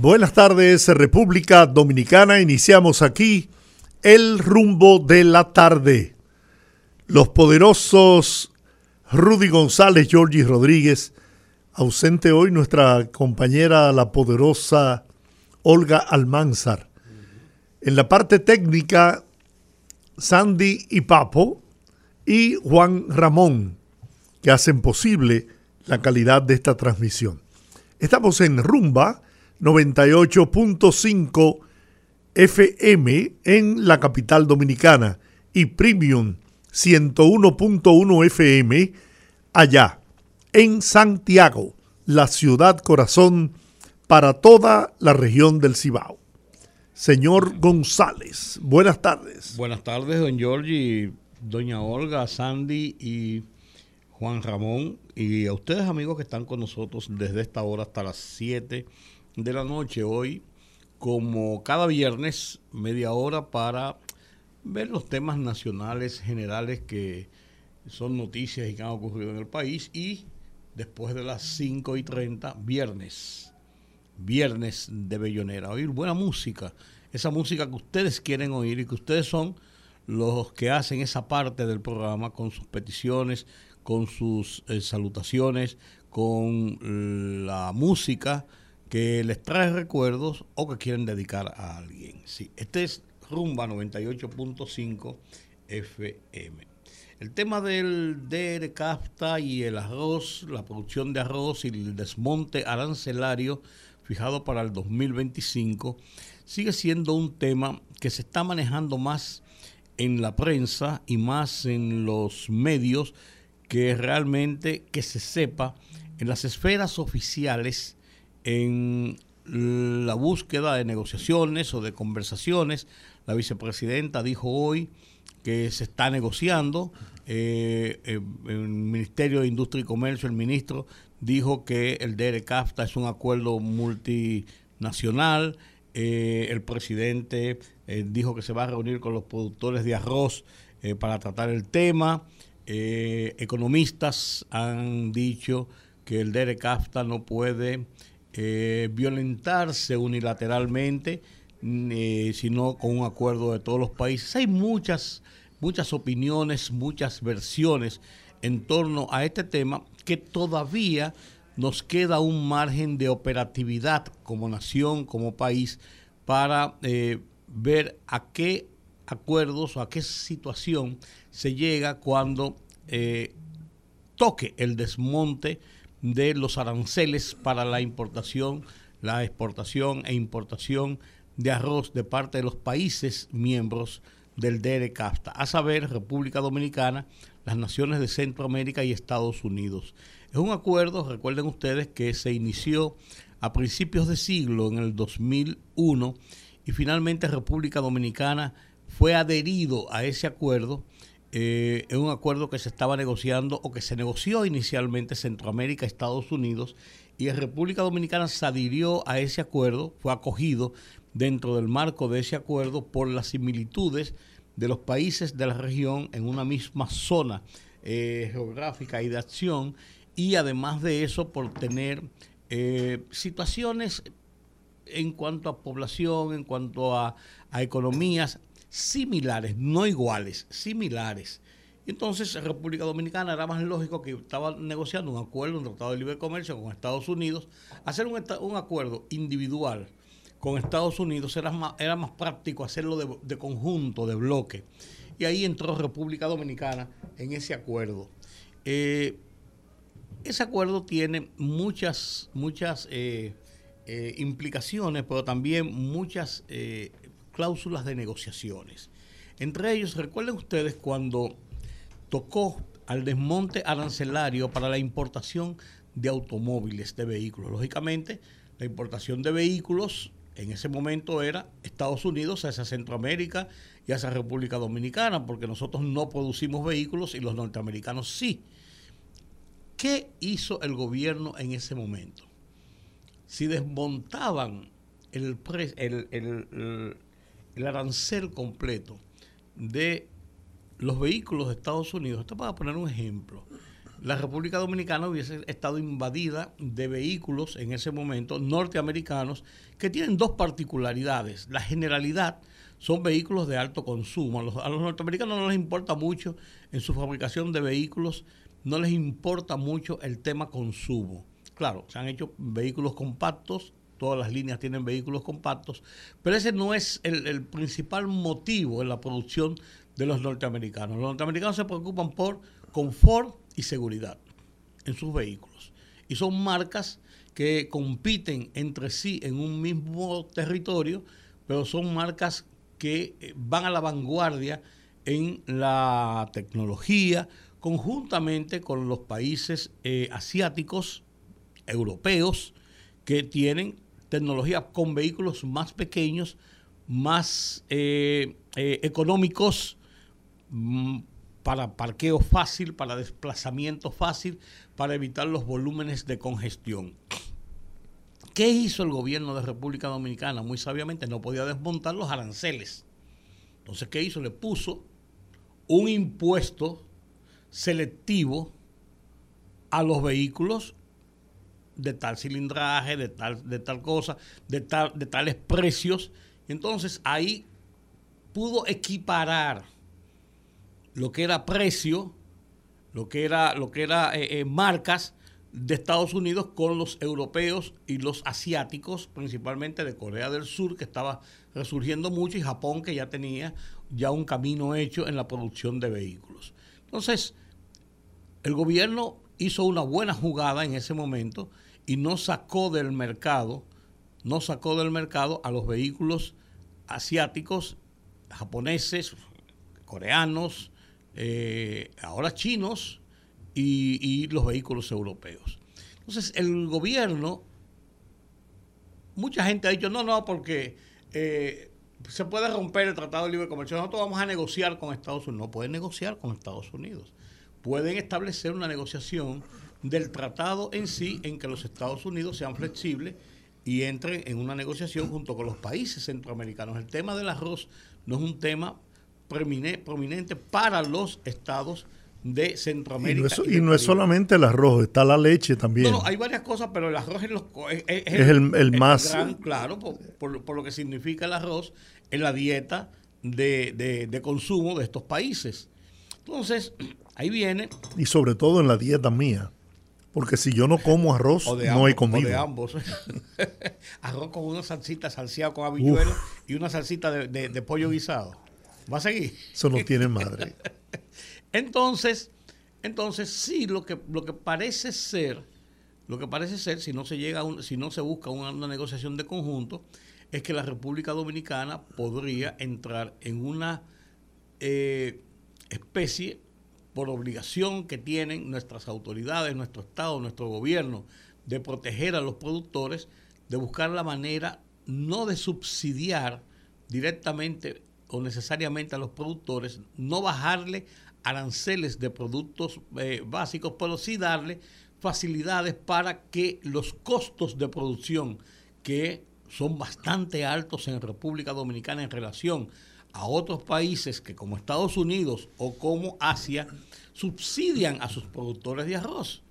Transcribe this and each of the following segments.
Buenas tardes, República Dominicana. Iniciamos aquí el rumbo de la tarde. Los poderosos Rudy González, Georgie Rodríguez, ausente hoy nuestra compañera, la poderosa Olga Almanzar. En la parte técnica, Sandy y Papo y Juan Ramón, que hacen posible la calidad de esta transmisión. Estamos en Rumba 98.5 FM en la capital dominicana y Premium 101.1 FM allá en Santiago, la ciudad corazón para toda la región del Cibao. Señor González, buenas tardes. Buenas tardes, don Giorgi, doña Olga, Sandy y Juan Ramón y a ustedes amigos que están con nosotros desde esta hora hasta las 7 de la noche hoy, como cada viernes, media hora para ver los temas nacionales generales que son noticias y que han ocurrido en el país y después de las 5 y 30, viernes, viernes de Bellonera, oír buena música, esa música que ustedes quieren oír y que ustedes son los que hacen esa parte del programa con sus peticiones, con sus eh, salutaciones, con la música que les trae recuerdos o que quieren dedicar a alguien. Sí, este es Rumba 98.5 FM. El tema del DR CAFTA y el arroz, la producción de arroz y el desmonte arancelario fijado para el 2025 sigue siendo un tema que se está manejando más en la prensa y más en los medios que realmente que se sepa en las esferas oficiales en la búsqueda de negociaciones o de conversaciones. La vicepresidenta dijo hoy que se está negociando. Eh, eh, el Ministerio de Industria y Comercio, el ministro dijo que el DR-CAFTA es un acuerdo multinacional. Eh, el presidente dijo que se va a reunir con los productores de arroz para tratar el tema. economistas han dicho que el DR-CAFTA no puede eh, violentarse unilateralmente, mm, eh, sino con un acuerdo de todos los países. Hay muchas, muchas opiniones, muchas versiones en torno a este tema que todavía nos queda un margen de operatividad como nación, como país, para eh, ver a qué acuerdos o a qué situación se llega cuando toque el desmonte de los aranceles para la importación, la exportación e importación de arroz de parte de los países miembros del DRCAFTA, a saber, República Dominicana, las naciones de Centroamérica y Estados Unidos. Es un acuerdo, recuerden ustedes, que se inició a principios de siglo, en el 2001, y finalmente República Dominicana fue adherido a ese acuerdo eh, es un acuerdo que se estaba negociando o que se negoció inicialmente Centroamérica, Estados Unidos, y la República Dominicana se adhirió a ese acuerdo, fue acogido dentro del marco de ese acuerdo por las similitudes de los países de la región en una misma zona eh, geográfica y de acción, y además de eso por tener eh, situaciones en cuanto a población, en cuanto a economías similares, no iguales, similares. Entonces, República Dominicana era más lógico que estaba negociando un acuerdo, un tratado de libre comercio con Estados Unidos. Hacer un, un acuerdo individual con Estados Unidos era más, era más práctico hacerlo de, conjunto, de bloque. Y ahí entró República Dominicana en ese acuerdo. Eh, ese acuerdo tiene muchas, muchas eh, eh, implicaciones, pero también muchas cláusulas de negociaciones. Entre ellos, recuerden ustedes cuando tocó al desmonte arancelario para la importación de automóviles, de vehículos. Lógicamente, la importación de vehículos en ese momento era Estados Unidos hacia Centroamérica y hacia República Dominicana, porque nosotros no producimos vehículos y los norteamericanos sí. ¿Qué hizo el gobierno en ese momento? Si desmontaban el, el, el, arancel completo de los vehículos de Estados Unidos, esto para poner un ejemplo, la República Dominicana hubiese estado invadida de vehículos en ese momento norteamericanos que tienen dos particularidades. La generalidad son vehículos de alto consumo. A los, a los, norteamericanos no les importa mucho en su fabricación de vehículos, no les importa mucho el tema consumo. Claro, se han hecho vehículos compactos, todas las líneas tienen vehículos compactos, pero ese no es el, principal motivo en la producción de los norteamericanos. Los norteamericanos se preocupan por confort y seguridad en sus vehículos. Y son marcas que compiten entre sí en un mismo territorio, pero son marcas que eh, van a la vanguardia en la tecnología, conjuntamente con los países eh, asiáticos, europeos, que tienen tecnología con vehículos más pequeños, más eh, económicos, mm, para parqueo fácil, para desplazamiento fácil, para evitar los volúmenes de congestión. ¿Qué hizo el gobierno de República Dominicana? Muy sabiamente no podía desmontar los aranceles. Entonces, ¿qué hizo? Le puso un impuesto selectivo a los vehículos de tal cilindraje, de tal, de tal cosa, de, tal, de tales precios. Entonces ahí pudo equiparar lo que era precio, lo que era, lo que era eh, eh, marcas de Estados Unidos con los europeos y los asiáticos, principalmente de Corea del Sur, que estaba resurgiendo mucho, y Japón, que ya tenía ya un camino hecho en la producción de vehículos. Entonces, el gobierno hizo una buena jugada en ese momento y no sacó del mercado, no sacó del mercado a los vehículos asiáticos, japoneses, coreanos, eh, ahora chinos y, los vehículos europeos. Entonces, el gobierno, mucha gente ha dicho, no, no, porque eh, se puede romper el Tratado de Libre Comercio. Nosotros vamos a negociar con Estados Unidos. No pueden negociar con Estados Unidos. Pueden establecer una negociación del tratado en sí, en que los Estados Unidos sean flexibles y entren en una negociación junto con los países centroamericanos. El tema del arroz no es un tema prominente para los estados de Centroamérica. Y no, es, solamente el arroz, está la leche también. No, no hay varias cosas, pero el arroz es, el, más... claro, por, lo que significa el arroz en la dieta de, consumo de estos países. Entonces, ahí viene... Y sobre todo en la dieta mía. Porque si yo no como arroz, no hay comida. O de ambos. arroz con una salsita salseada con habichuelas y una salsita de pollo guisado. ¿Va a seguir? Eso no tiene madre. entonces, entonces sí, lo que, lo que parece ser, lo que parece ser, si no se llega si no se busca una, negociación de conjunto, es que la República Dominicana podría entrar en una eh, especie por obligación que tienen nuestras autoridades, nuestro Estado, nuestro gobierno, de proteger a los productores, de buscar la manera no de subsidiar directamente o necesariamente a los productores, no bajarle aranceles de productos eh, básicos, pero sí darle facilidades para que los costos de producción, que son bastante altos en República Dominicana en relación a otros países que como Estados Unidos o como Asia, subsidian a sus productores de arroz.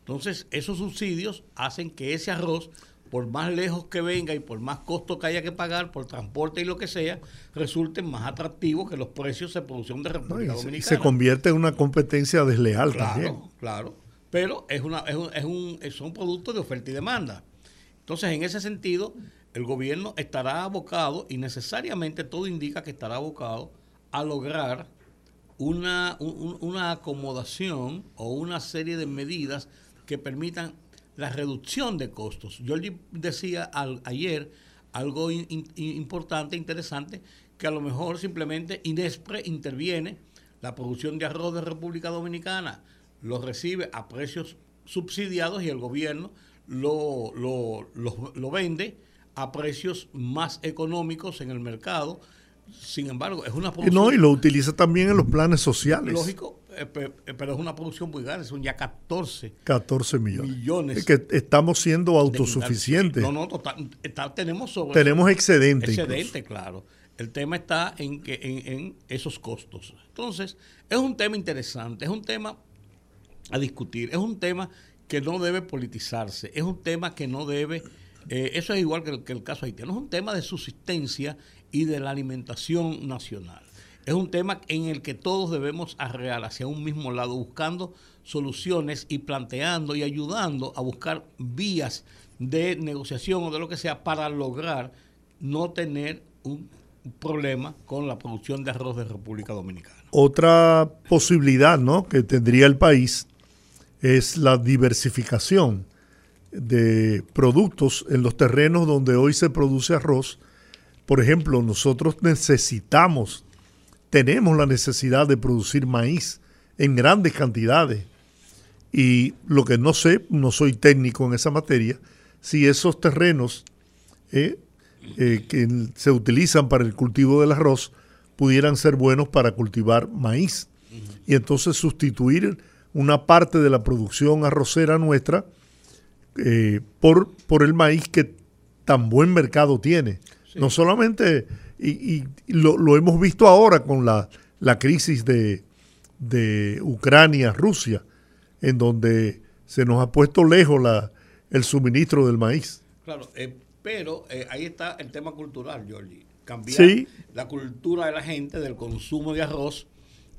Entonces, esos subsidios hacen que ese arroz por más lejos que venga y por más costo que haya que pagar por transporte y lo que sea, resulten más atractivos que los precios de producción de República Dominicana. Se convierte en una competencia desleal también. Claro, pero es, una, es, un, es un, son productos de oferta y demanda. Entonces, en ese sentido, el gobierno estará abocado, y necesariamente todo indica que estará abocado, a lograr una, una acomodación o una serie de medidas que permitan la reducción de costos. Yo decía ayer algo importante, interesante, que a lo mejor simplemente Inespre interviene, la producción de arroz de República Dominicana lo recibe a precios subsidiados y el gobierno lo, lo, vende a precios más económicos en el mercado. Sin embargo, es una producción... No, y lo utiliza también en los planes sociales. Lógico, eh, eh, pero es una producción muy grande, son ya 14, 14 millones. Es que estamos siendo autosuficientes. No, no, total, tenemos sobre Tenemos excedente. Excedente, claro. El tema está en, que, en, esos costos. Entonces, es un tema interesante, es un tema a discutir, es un tema que no debe politizarse, es un tema que no debe, eh, eso es igual que el, que el caso haitiano, es un tema de subsistencia y de la alimentación nacional. Es un tema en el que todos debemos arrear hacia un mismo lado, buscando soluciones y planteando y ayudando a buscar vías de negociación o de lo que sea para lograr no tener un problema con la producción de arroz de República Dominicana. Otra posibilidad ¿no? que tendría el país es la diversificación de productos en los terrenos donde hoy se produce arroz. Por ejemplo, nosotros necesitamos, tenemos la necesidad de producir maíz en grandes cantidades. Y lo que no sé, no soy técnico en esa materia, si esos terrenos eh, eh, que se utilizan para el cultivo del arroz pudieran ser buenos para cultivar maíz. Y entonces sustituir una parte de la producción arrocera nuestra eh, por, por el maíz que tan buen mercado tiene. No solamente, y, lo, hemos visto ahora con la, la crisis de, de Ucrania-Rusia, en donde se nos ha puesto lejos la, el suministro del maíz. Claro, eh, pero eh, ahí está el tema cultural, Jordi. Cambiar la cultura de la gente del consumo de arroz,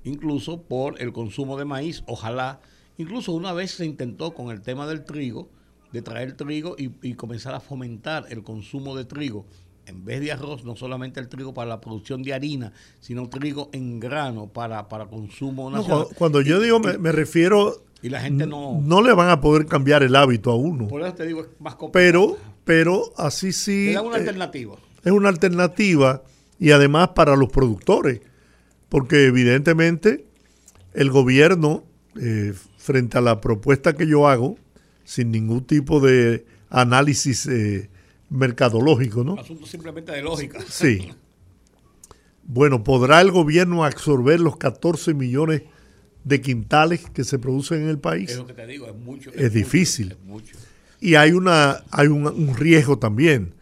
incluso por el consumo de maíz. Ojalá, incluso una vez se intentó con el tema del trigo, de traer trigo y, comenzar a fomentar el consumo de trigo. En vez de arroz, no solamente el trigo para la producción de harina, sino trigo en grano para, para consumo nacional. cuando, yo digo, me, refiero y la gente no. No le van a poder cambiar el hábito a uno. Por eso te digo, es más complicado. Pero pero así sí... Es una eh, alternativa. Es una alternativa y además para los productores, porque evidentemente el gobierno, eh, frente a la propuesta que yo hago, sin ningún tipo de análisis eh, mercadológico, ¿no? Asunto simplemente de lógica. Sí. Bueno, ¿podrá el gobierno absorber los 14 millones de quintales que se producen en el país? Es lo que te digo, es mucho. Es, difícil. es mucho. Y hay, una, hay un, riesgo también.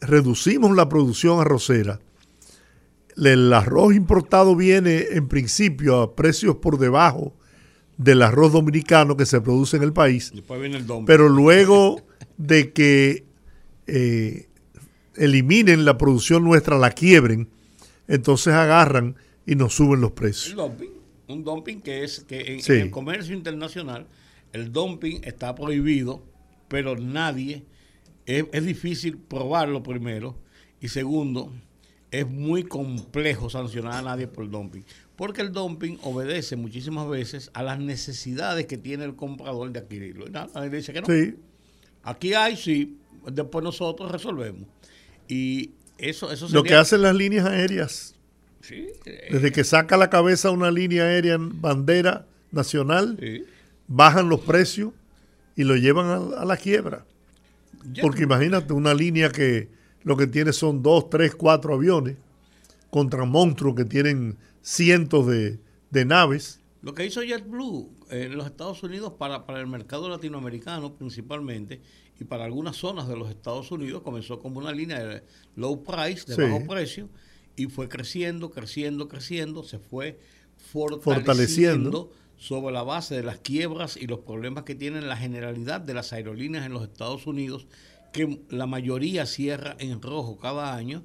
reducimos la producción arrocera. El arroz importado viene en principio a precios por debajo del arroz dominicano que se produce en el país. pero luego de que eh, eliminen la producción nuestra, la quiebren, entonces agarran y nos suben los precios. Un dumping, que es que en el comercio internacional el dumping está prohibido, pero nadie, es, difícil probarlo primero, y segundo, es muy complejo sancionar a nadie por el dumping, porque el dumping obedece muchísimas veces a las necesidades que tiene el comprador de adquirirlo. Nadie dice que no. Aquí hay, sí, después nosotros resolvemos. Y eso, eso Lo que hacen las líneas aéreas. Desde que saca la cabeza una línea aérea en bandera nacional, bajan los precios y lo llevan a, la quiebra. Porque imagínate una línea que lo que tiene son dos, tres, cuatro aviones contra monstruos que tienen cientos de, naves. Lo que hizo JetBlue en los Estados Unidos para, el mercado latinoamericano principalmente y para algunas zonas de los Estados Unidos comenzó como una línea de low price, de bajo precio, y fue creciendo, creciendo, creciendo, se fue fortaleciendo sobre la base de las quiebras y los problemas que tienen la generalidad de las aerolíneas en los Estados Unidos, que la mayoría cierra en rojo cada año,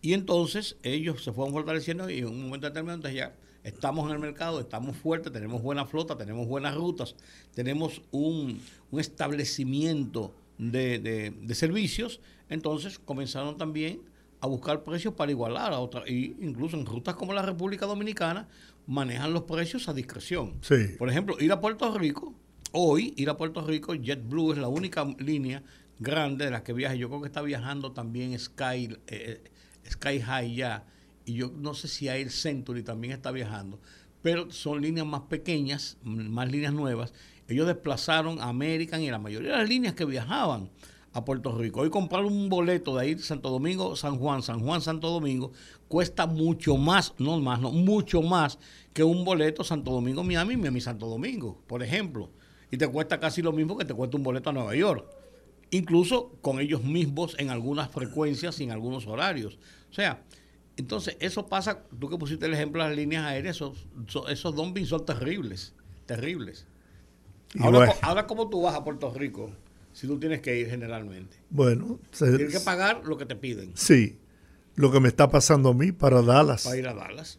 y entonces ellos se fueron fortaleciendo y en un momento determinado ya estamos en el mercado, estamos fuertes, tenemos buena flota, tenemos buenas rutas, tenemos un, establecimiento de, de, servicios, entonces comenzaron también a buscar precios para igualar a otras, incluso en rutas como la República Dominicana, manejan los precios a discreción. Por ejemplo, ir a Puerto Rico, hoy ir a Puerto Rico, JetBlue es la única línea grande de las que viaja. Yo creo que está viajando también Sky, eh, Sky High ya. Y yo no sé si Air Century también está viajando. Pero son líneas más pequeñas, más líneas nuevas. Ellos desplazaron a American y la mayoría de las líneas que viajaban a Puerto Rico. Hoy comprar un boleto de ir Santo Domingo, San Juan, San Juan, Santo Domingo, cuesta mucho más, no más, no, mucho más que un boleto Santo Domingo, Miami, Miami, Santo Domingo, por ejemplo. Y te cuesta casi lo mismo que te cuesta un boleto a Nueva York. Incluso con ellos mismos en algunas frecuencias y en algunos horarios. O sea, entonces eso pasa, tú que pusiste el ejemplo de las líneas aéreas, esos, esos dumping son terribles, terribles. Ahora, ahora, ¿cómo tú vas a Puerto Rico? si tú tienes que ir generalmente. Bueno, tienes que pagar lo que te piden. Sí, lo que me está pasando a mí para Dallas. Para ir a Dallas.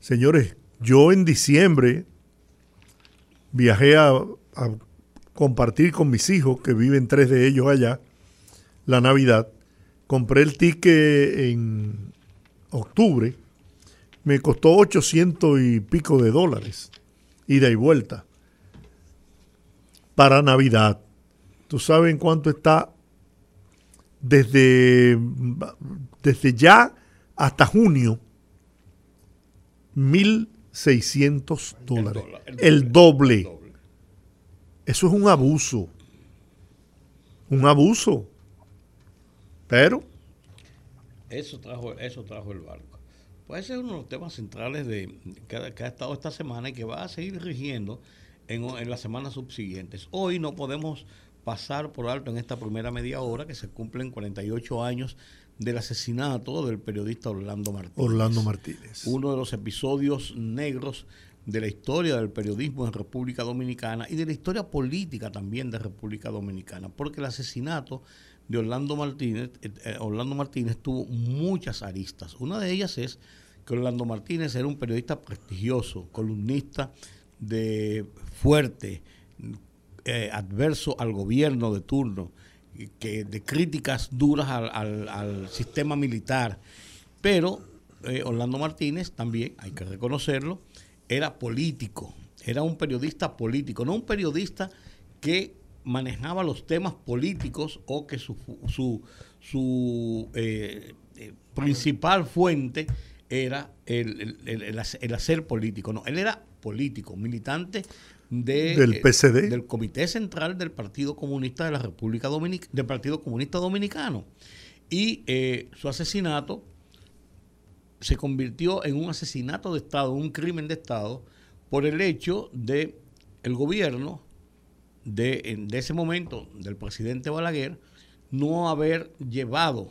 Señores, yo en diciembre viajé a, a compartir con mis hijos, que viven tres de ellos allá, la Navidad. Compré el ticket en octubre. Me costó 800 y pico de dólares, ida y vuelta, para Navidad. ¿Tú sabes en cuánto está desde, desde ya hasta junio? 1.600 dólares. El doble. Eso es un abuso. Un abuso. Pero. Eso trajo, eso trajo el barco. Pues ese es uno de los temas centrales de, que, ha estado esta semana y que va a seguir rigiendo en, en las semanas subsiguientes. Hoy no podemos pasar por alto en esta primera media hora que se cumplen 48 años del asesinato del periodista Orlando Martínez. Orlando Martínez. Uno de los episodios negros de la historia del periodismo en República Dominicana y de la historia política también de República Dominicana, porque el asesinato de Orlando Martínez, eh, eh, Orlando Martínez tuvo muchas aristas. Una de ellas es que Orlando Martínez era un periodista prestigioso, columnista de fuerte, eh, adverso al gobierno de turno, que, de críticas duras al, sistema militar. Pero Orlando Martínez también, hay que reconocerlo, era político, era un periodista político, no un periodista que manejaba los temas políticos o que su, su, su eh, principal fuente era el, el, hacer político. No, él era político, militante del eh, PCD. del Comité Central del Partido Comunista de la República Dominicana, del Partido Comunista Dominicano. Y eh, su asesinato se convirtió en un asesinato de Estado, un crimen de Estado, por el hecho de el gobierno de, de ese momento del presidente Balaguer no haber llevado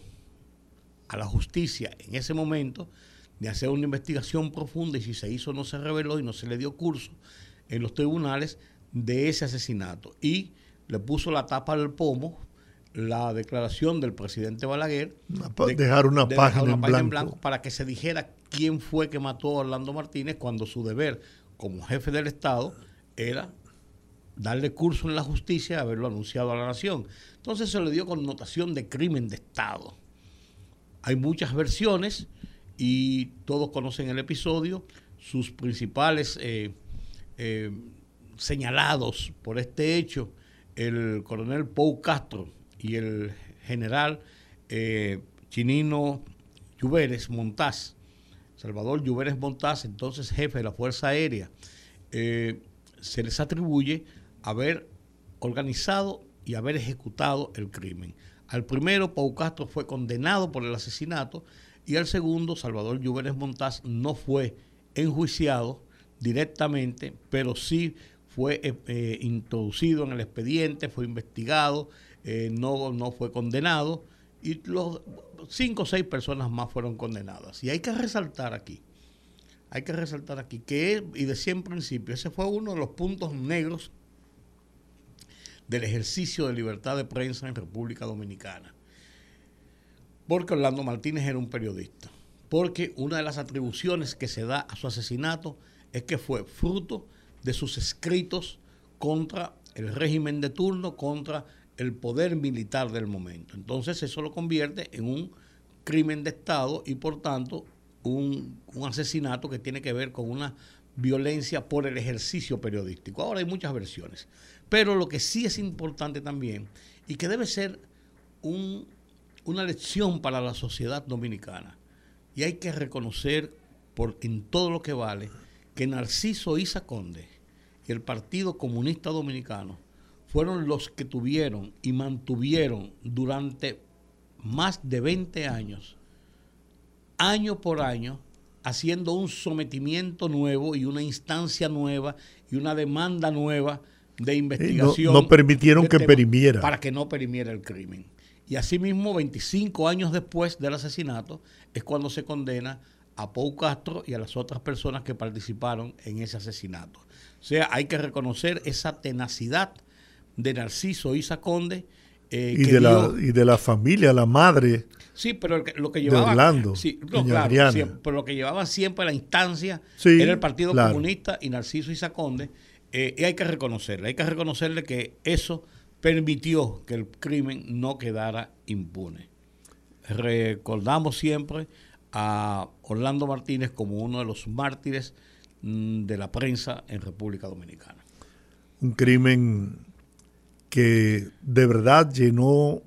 a la justicia en ese momento de hacer una investigación profunda y si se hizo no se reveló y no se le dio curso en los tribunales de ese asesinato y le puso la tapa al pomo la declaración del presidente Balaguer de, dejar una, página, en blanco. para que se dijera quién fue que mató a Orlando Martínez cuando su deber como jefe del Estado era darle curso en la justicia haberlo anunciado a la nación. Entonces se le dio connotación de crimen de Estado. Hay muchas versiones y todos conocen el episodio. Sus principales eh, eh, señalados por este hecho el coronel Pau Castro y el general eh, Chinino Lluveres Montaz, Salvador Lluveres Montaz, entonces jefe de la Fuerza Aérea, se les atribuye haber organizado y haber ejecutado el crimen. Al primero, Pau Castro fue condenado por el asesinato y al segundo, Salvador Lluveres Montaz, no fue enjuiciado directamente, pero sí fue eh, eh, introducido en el expediente, fue investigado, eh, no, no fue condenado y los cinco o seis personas más fueron condenadas. Y hay que resaltar aquí, hay que resaltar aquí que, y decía en principio, ese fue uno de los puntos negros del ejercicio de libertad de prensa en República Dominicana. Porque Orlando Martínez era un periodista. Porque una de las atribuciones que se da a su asesinato es que fue fruto de sus escritos contra el régimen de turno, contra el poder militar del momento. Entonces eso lo convierte en un crimen de Estado y por tanto un, asesinato que tiene que ver con una violencia por el ejercicio periodístico. Ahora hay muchas versiones, pero lo que sí es importante también y que debe ser una lección para la sociedad dominicana, y hay que reconocer por, en todo lo que vale que Narciso Isa Conde y el Partido Comunista Dominicano fueron los que tuvieron y mantuvieron durante más de 20 años, año por año, haciendo un sometimiento nuevo y una instancia nueva y una demanda nueva de investigación. No, permitieron que perimiera. Para que no perimiera el crimen. Y asimismo, 25 años después del asesinato, es cuando se condena a Pau Castro y a las otras personas que participaron en ese asesinato. O sea, hay que reconocer esa tenacidad de Narciso Isa Conde. Eh, y, de la, y de la familia, la madre. Sí, pero lo que llevaba. Orlando, sí, claro, pero lo que llevaba siempre la instancia era el Partido Comunista y Narciso Isa Conde. Eh, y hay que reconocerle, hay que reconocerle que eso permitió que el crimen no quedara impune. Recordamos siempre a Orlando Martínez como uno de los mártires mm, de la prensa en República Dominicana. Un crimen que de verdad llenó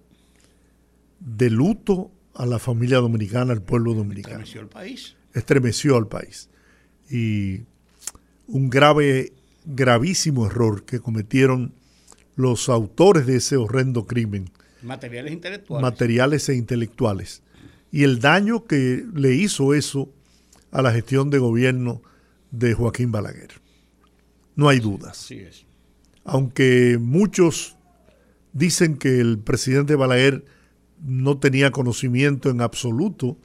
de luto a la familia dominicana, al pueblo dominicano. Estremeció al país. Estremeció al país. Y un grave, gravísimo error que cometieron los autores de ese horrendo crimen. Materiales intelectuales. Materiales e intelectuales. Y el daño que le hizo eso a la gestión de gobierno de Joaquín Balaguer. No hay dudas. Es. Aunque muchos dicen que el presidente Balaguer no tenía conocimiento en absoluto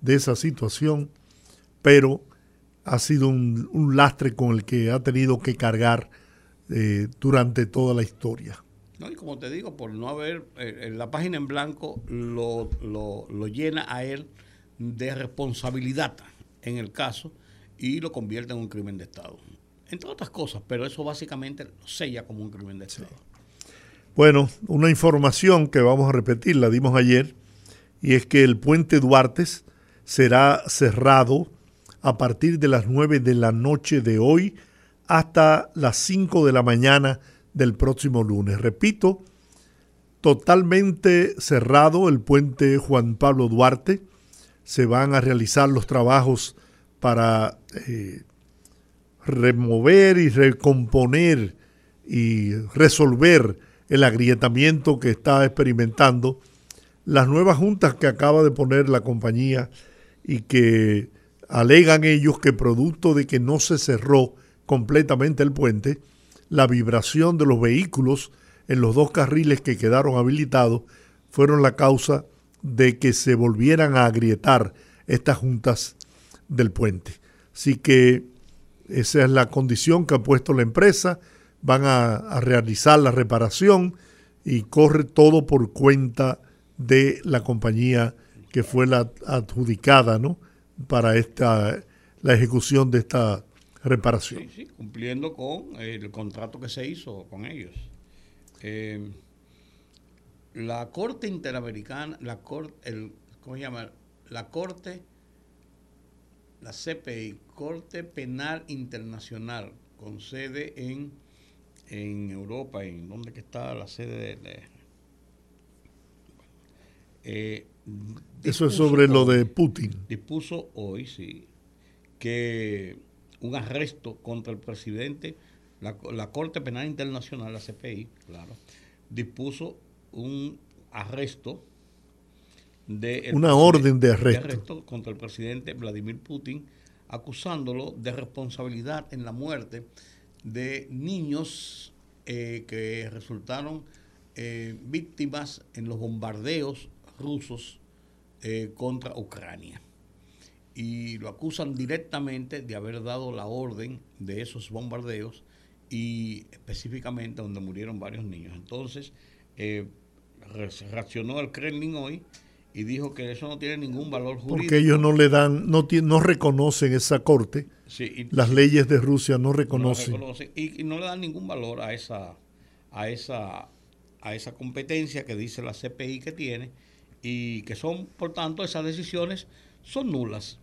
de esa situación, pero ha sido un lastre con el que ha tenido que cargar eh, durante toda la historia. No, y como te digo, por no haber, eh, la página en blanco lo, lo, llena a él de responsabilidad en el caso y lo convierte en un crimen de Estado. Entre otras cosas, pero eso básicamente lo sella como un crimen de Estado. Bueno, una información que vamos a repetir, la dimos ayer, y es que el puente Duarte será cerrado a partir de las 9 de la noche de hoy hasta las 5 de la mañana del próximo lunes. Repito, totalmente cerrado el puente Juan Pablo Duarte. Se van a realizar los trabajos para eh, remover y recomponer y resolver el agrietamiento que está experimentando las nuevas juntas que acaba de poner la compañía y que alegan ellos que producto de que no se cerró completamente el puente, la vibración de los vehículos en los dos carriles que quedaron habilitados fueron la causa de que se volvieran a agrietar estas juntas del puente. Así que esa es la condición que ha puesto la empresa. Van a, realizar la reparación y corre todo por cuenta de la compañía que fue la adjudicada ¿no? Para esta, la ejecución de esta reparación. Sí, sí, cumpliendo con el contrato que se hizo con ellos. Eh, la Corte Interamericana, la Corte, ¿cómo se llama? La Corte, la CPI, Corte Penal Internacional, con sede en, en Europa, en donde que está la sede de... Eh, Eso es sobre lo de Putin. Dispuso hoy, sí, que un arresto contra el presidente, la, Corte Penal Internacional, la CPI, claro, dispuso un arresto de... Una orden de arresto. contra el presidente Vladimir Putin, acusándolo de responsabilidad en la muerte de niños eh, que resultaron eh, víctimas en los bombardeos rusos eh, contra Ucrania y lo acusan directamente de haber dado la orden de esos bombardeos y específicamente donde murieron varios niños. Entonces, eh, reaccionó el Kremlin hoy y dijo que eso no tiene ningún valor jurídico. Porque ellos no le dan, no, no reconocen esa corte. Las leyes de Rusia no reconocen. y, no le dan ningún valor a esa, a esa, a esa competencia que dice la CPI que tiene y que son, por tanto, esas decisiones son nulas.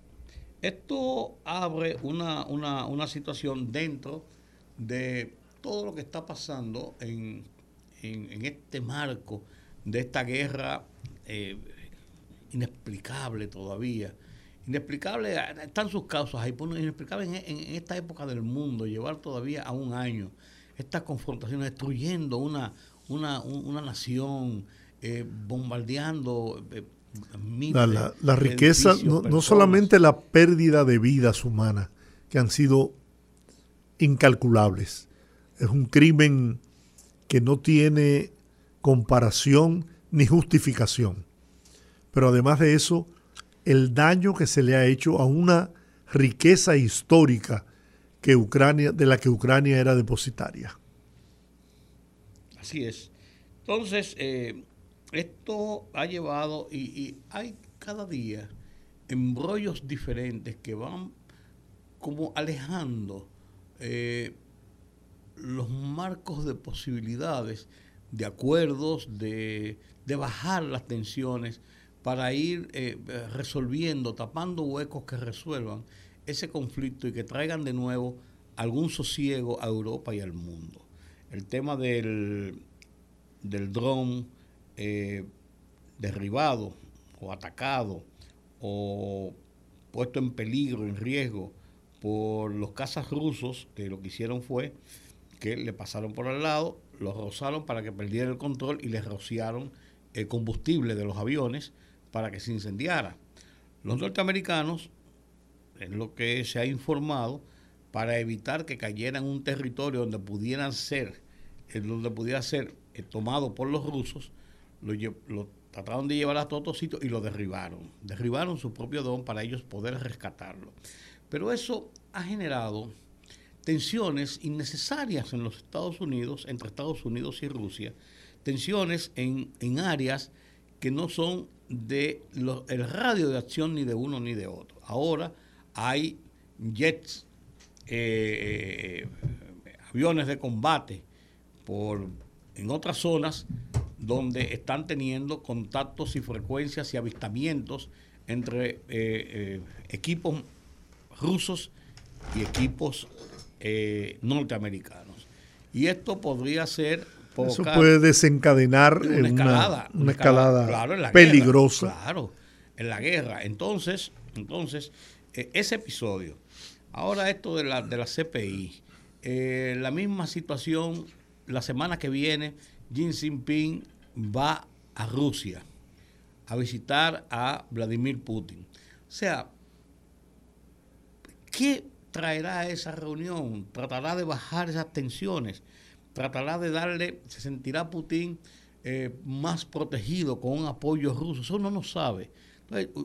Esto abre una, una, situación dentro de todo lo que está pasando en, este marco de esta guerra eh, inexplicable todavía. Inexplicable, están sus causas ahí, inexplicable en, en, esta época del mundo, llevar todavía a un año estas confrontaciones, destruyendo una, una, una nación, eh, bombardeando. Eh, la, riqueza, no, no, solamente la pérdida de vidas humanas, que han sido incalculables. Es un crimen que no tiene comparación ni justificación. Pero además de eso, el daño que se le ha hecho a una riqueza histórica que Ucrania, de la que Ucrania era depositaria. Así es. Entonces, eh, esto ha llevado, y, hay cada día embrollos diferentes que van como alejando eh, los marcos de posibilidades, de acuerdos, de, bajar las tensiones para ir eh, resolviendo, tapando huecos que resuelvan ese conflicto y que traigan de nuevo algún sosiego a Europa y al mundo. El tema del, del dron eh, derribado o atacado o puesto en peligro, en riesgo por los cazas rusos, que lo que hicieron fue que le pasaron por al lado, los rozaron para que perdiera el control y les rociaron el combustible de los aviones para que se incendiara. Los norteamericanos, en lo que se ha informado, para evitar que cayera en un territorio donde pudieran ser, donde pudiera ser eh, tomado por los rusos, lo, trataron de llevar a otro sitio y lo derribaron. Derribaron su propio don para ellos poder rescatarlo. Pero eso ha generado tensiones innecesarias en los Estados Unidos, entre Estados Unidos y Rusia, tensiones en, áreas que no son de el radio de acción ni de uno ni de otro. Ahora hay jets, eh, eh, aviones de combate por, en otras zonas donde están teniendo contactos y frecuencias y avistamientos entre eh, equipos rusos y equipos eh, norteamericanos. Y esto podría ser... Eso puede desencadenar una escalada, una, escalada, peligrosa. claro, en la guerra. Entonces, entonces eh, ese episodio, ahora esto de la, de la CPI, eh, la misma situación, la semana que viene, Xi Jinping va a Rusia a visitar a Vladimir Putin. O sea, ¿qué traerá esa reunión, tratará de bajar esas tensiones, tratará de darle, se sentirá Putin eh, más protegido con un apoyo ruso, eso uno no sabe.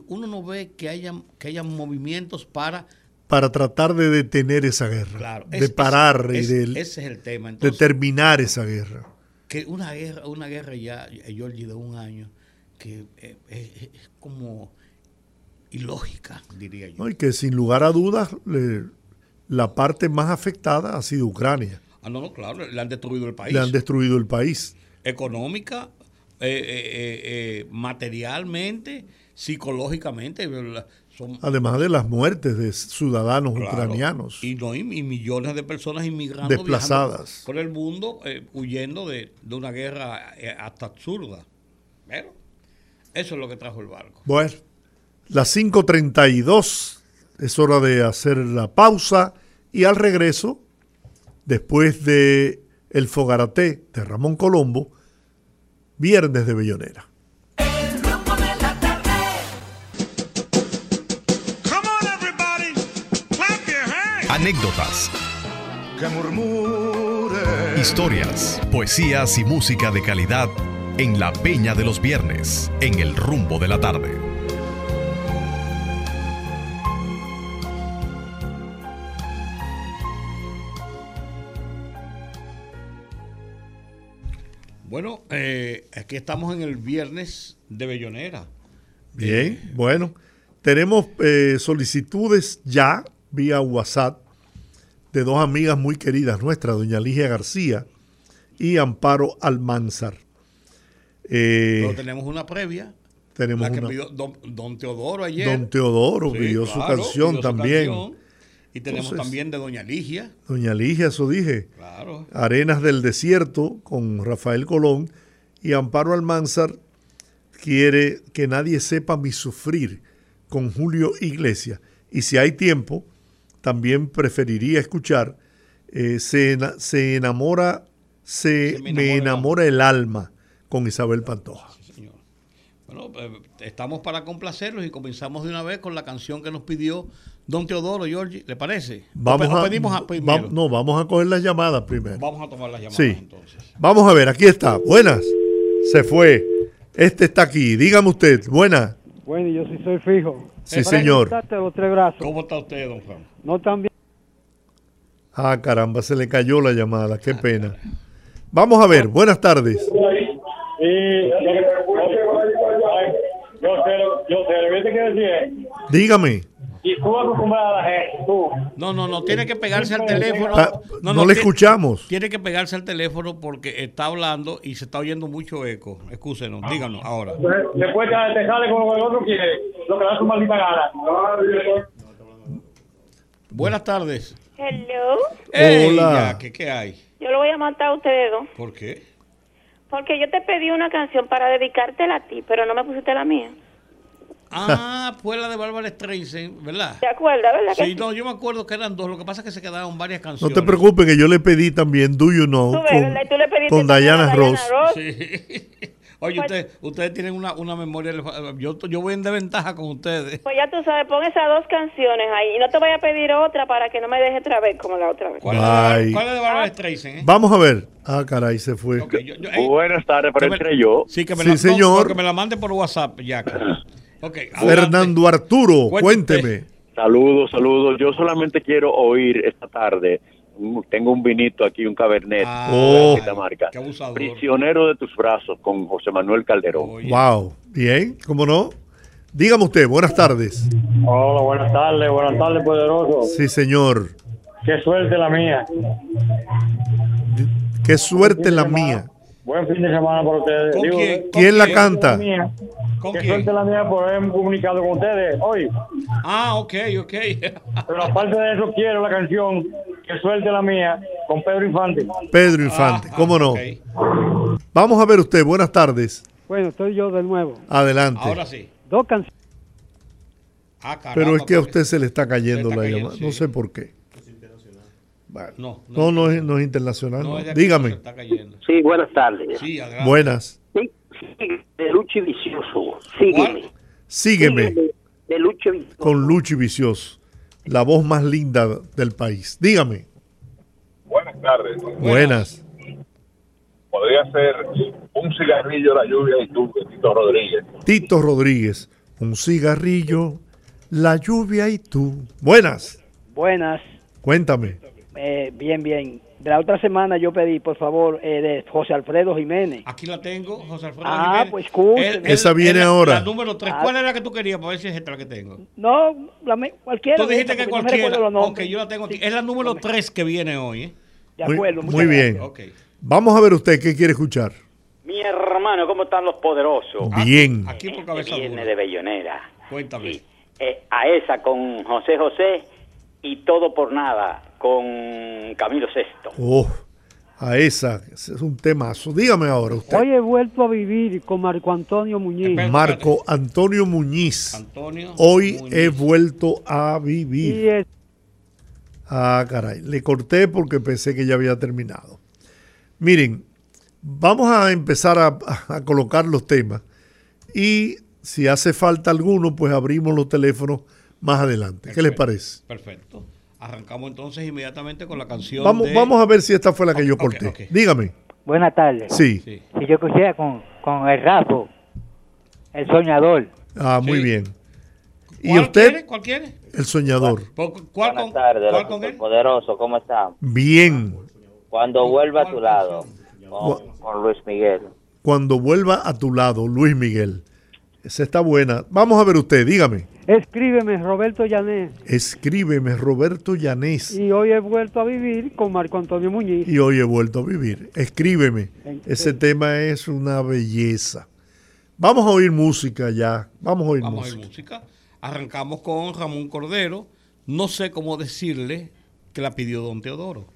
uno no ve que hayan, que hayan movimientos para... Para tratar de detener esa guerra, de parar y de, ese es el tema. de terminar esa guerra. Que una guerra, una guerra ya, Georgie, de un año, que eh, es, como ilógica, diría yo. y que sin lugar a dudas la parte más afectada ha sido Ucrania. Ah, no, no, claro, le han destruido el país. Le han destruido el país. Económica, eh, eh, eh, materialmente, psicológicamente. Además de las muertes de ciudadanos ucranianos. Y, no, y, millones de personas inmigrando desplazadas por el mundo, huyendo de, de, una guerra hasta absurda. Pero eso es lo que trajo el barco. Bueno, las 5.32 es hora de hacer la pausa y al regreso, después de El Fogaraté de Ramón Colombo, Viernes de Bellonera. Anécdotas. Historias, poesías y música de calidad en la Peña de los Viernes, en el rumbo de la tarde. Bueno, eh, aquí estamos en el viernes de Bellonera. Bien, eh, bueno, tenemos eh, solicitudes ya vía WhatsApp de dos amigas muy queridas nuestras, doña Ligia García y Amparo Almanzar. Pero tenemos una previa. Tenemos la que pidió don, Teodoro ayer. Don Teodoro pidió su canción también. Y tenemos también de Doña Ligia. Doña Ligia, eso dije. Claro. Arenas del Desierto con Rafael Colón. Y Amparo Almanzar quiere que nadie sepa mi sufrir con Julio Iglesias. Y si hay tiempo, también preferiría escuchar eh, se, se, enamora, se, me, enamora, el alma con Isabel Pantoja. señor. Bueno, pues, estamos para complacerlos y comenzamos de una vez con la canción que nos pidió Don Teodoro, Giorgi, ¿le parece? Vamos a, no, vamos a coger las llamadas primero. Vamos a tomar las llamadas sí. entonces. Vamos a ver, aquí está. Buenas. Se fue. Este está aquí. Dígame usted. Buenas. Bueno, yo sí soy fijo. Sí, señor. ¿Cómo está usted, don Juan? No tan bien. Ah, caramba, se le cayó la llamada. Qué pena. Vamos a ver. Buenas tardes. Sí, yo sé, yo sé, ¿qué decir? Dígame. Y tú acostumbras a la gente, tú. No, no, no, tiene que pegarse al teléfono. no, no, le escuchamos. Tiene que pegarse al teléfono porque está hablando y se está oyendo mucho eco. Excúsenos, díganos ahora. Después te sale con lo que el otro quiere, lo que da su maldita gana. Buenas tardes. Hello. Hola. ¿qué, ¿Qué hay? Yo lo voy a matar a ustedes dos. ¿Por qué? Porque yo te pedí una canción para dedicártela a ti, pero no me pusiste la mía. Ah, fue la de Bárbara Streisand, ¿verdad? ¿Te acuerdas, verdad? Sí, no, yo me acuerdo que eran dos. Lo que pasa es que se quedaron varias canciones. No te preocupes, que yo le pedí también Do You Know con, Diana, Ross. Sí. Oye, pues ustedes, ustedes tienen una, una memoria. Yo, yo voy en desventaja con ustedes. Pues ya tú sabes, pon esas dos canciones ahí. Y no te voy a pedir otra para que no me dejes otra vez como la otra vez. ¿Cuál, es, de, ¿cuál es de Bárbara Streisand? Eh? Vamos a ver. Ah, caray, se fue. Buenas tardes, pero entre yo. Sí, que me sí, la, señor. que me la mande por WhatsApp, ya. Fernando Arturo, cuénteme. Saludos, saludos. Yo solamente quiero oír esta tarde. Tengo un vinito aquí, un cabernet ah, oh, marca. Prisionero de tus brazos con José Manuel Calderón. Wow, bien, ¿cómo no? Dígame usted, buenas tardes. Hola, buenas tardes, buenas tardes, poderoso. Sí, señor. Qué suerte la mía. Qué suerte la mía. Buen fin de semana para ustedes. quién? la canta? ¿Con Qué suerte la mía por haber comunicado con ustedes hoy. Ah, ok, ok. Pero aparte de eso, quiero la canción Qué suerte la mía con Pedro Infante. Pedro Infante, ah, ¿cómo no? Vamos a ver usted, buenas tardes. Bueno, estoy yo de nuevo. Adelante. Ahora sí. Dos canciones. Ah, Pero es que a usted se le está cayendo la llamada. No sé por qué. No, no, no, es, no es internacional. Dígame. Sí, buenas tardes. Sí, buenas. Sí, de Luchi Vicioso. Sígueme. Sígueme. De Luchi Vicioso. Con Luchi Vicioso, la voz más linda del país. Dígame. Buenas tardes. Buenas. Podría ser un cigarrillo, la lluvia y tú, Tito Rodríguez. Tito Rodríguez, un cigarrillo, la lluvia y tú. Buenas. Buenas. Cuéntame. Eh, bien, bien de la otra semana yo pedí, por favor, eh, de José Alfredo Jiménez. Aquí la tengo, José Alfredo ah, Jiménez. Ah, pues escúcheme. Esa viene ahora. La número 3. ¿Cuál era la que tú querías para ver si es esta la que tengo? No, la, cualquiera. Tú dijiste que cualquiera. No ok, yo la tengo aquí. Es la número 3 que viene hoy. ¿eh? De acuerdo. Muy, muy bien. Okay. Vamos a ver usted qué quiere escuchar. Mi hermano, ¿cómo están los poderosos? Bien. Aquí, por cabeza Viene de Bellonera. Cuéntame. Eh, a esa con José José y todo por nada con Camilo Sesto. Oh a esa. Es un temazo. Dígame ahora usted. Hoy he vuelto a vivir con Marco Antonio Muñiz. Marco Antonio Muñiz. Hoy he vuelto a vivir. Ah, caray. Le corté porque pensé que ya había terminado. Miren, vamos a empezar a, colocar los temas. Y si hace falta alguno, pues abrimos los teléfonos más adelante. ¿Qué les parece? Perfecto. Arrancamos entonces inmediatamente con la canción. Vamos, vamos a ver si esta fue la que yo corté. Dígame. Buenas tardes. Sí. Si yo quisiera con, con el rapo, el soñador. Ah, muy bien. ¿Y usted? ¿Cuál quiere? El soñador. ¿Cuál, Buenas tardes, ¿cuál con él? poderoso, ¿cómo está? Bien. Cuando vuelva a tu lado, con Luis Miguel. Cuando vuelva a tu lado, Luis Miguel. Esa está buena. Vamos a ver usted, dígame. Escríbeme, Roberto Llanés. Escríbeme, Roberto Llanés. Y hoy he vuelto a vivir con Marco Antonio Muñiz. Y hoy he vuelto a vivir. Escríbeme. Ese tema es una belleza. Vamos a oír música ya. Vamos a oír Vamos música. a oír música. Arrancamos con Ramón Cordero. No sé cómo decirle que la pidió don Teodoro.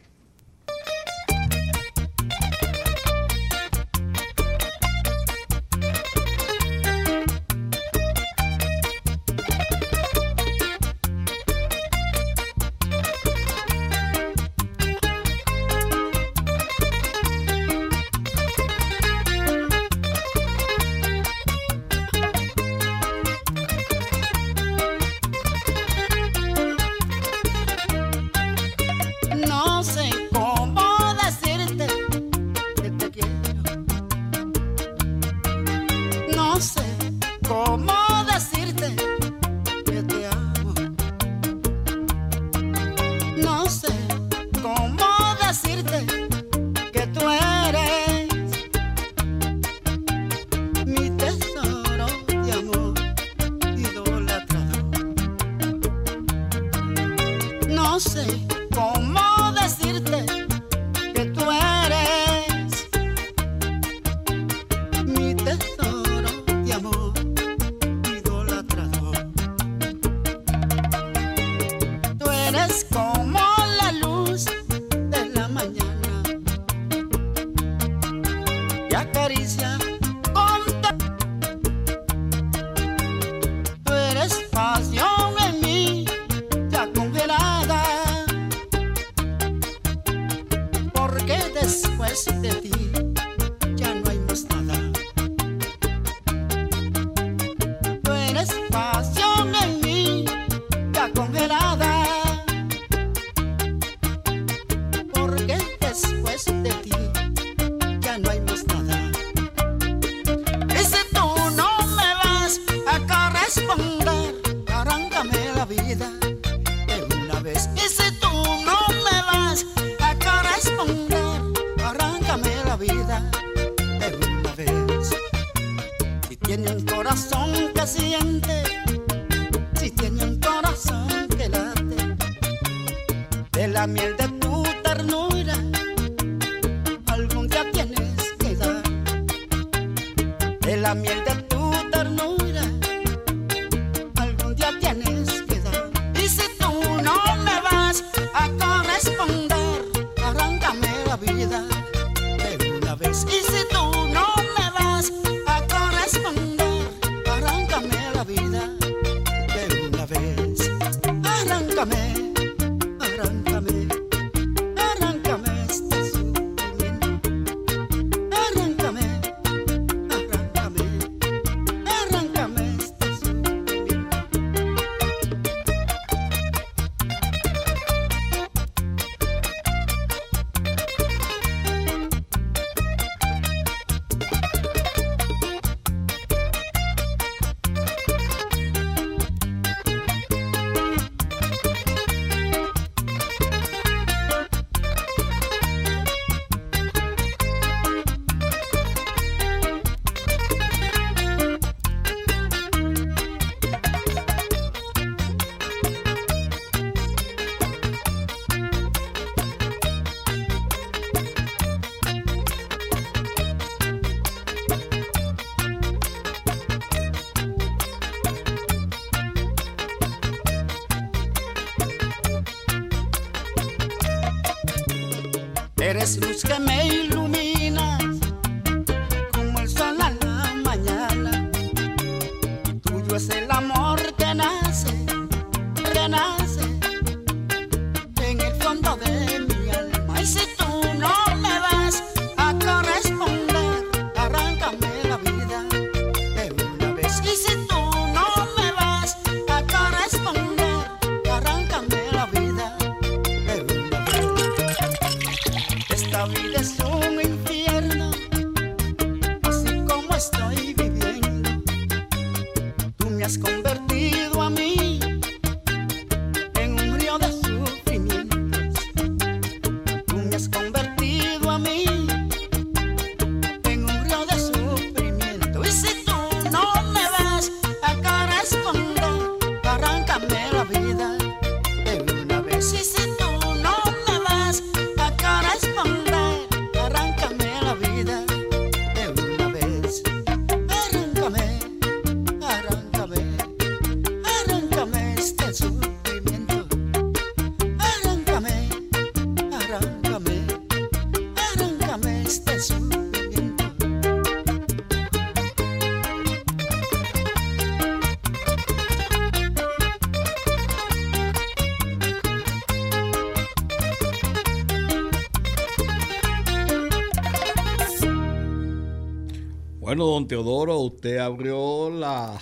Don Teodoro, usted abrió la,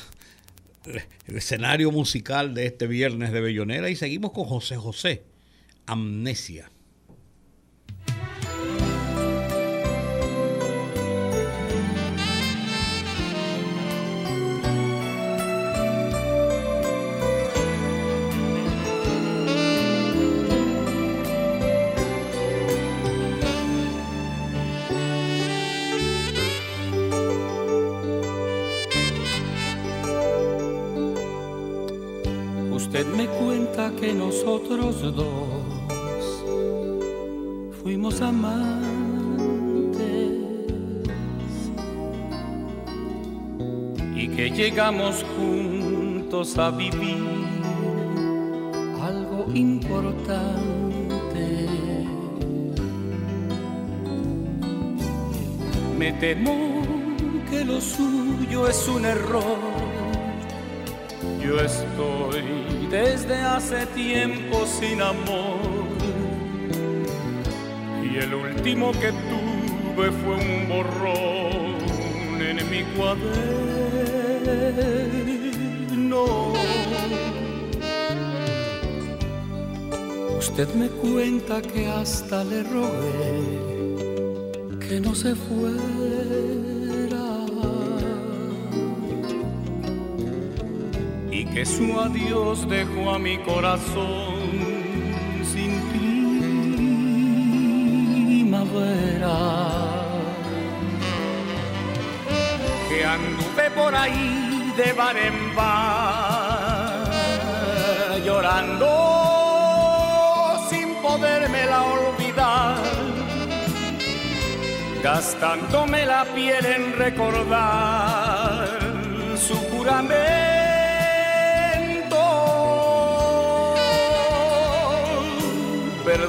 el escenario musical de este viernes de Bellonera y seguimos con José José, Amnesia. Tiempo sin amor y el último que tuve fue un borrón en mi cuaderno. Usted me cuenta que hasta le rogué que no se fue que su adiós dejó a mi corazón sin primavera. Que anduve por ahí de bar en bar, llorando sin la olvidar, gastándome la piel en recordar su juramento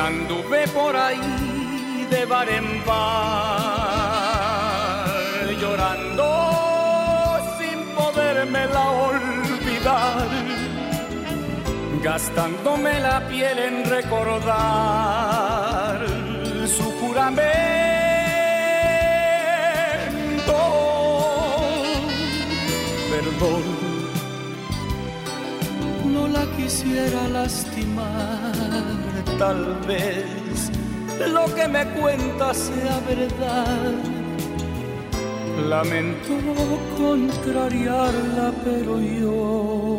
Anduve por ahí de bar en bar, llorando sin poderme la olvidar, gastándome la piel en recordar su juramento. Perdón, no la quisiera lastimar tal vez lo que me cuenta sea verdad. Lamento contrariarla, pero yo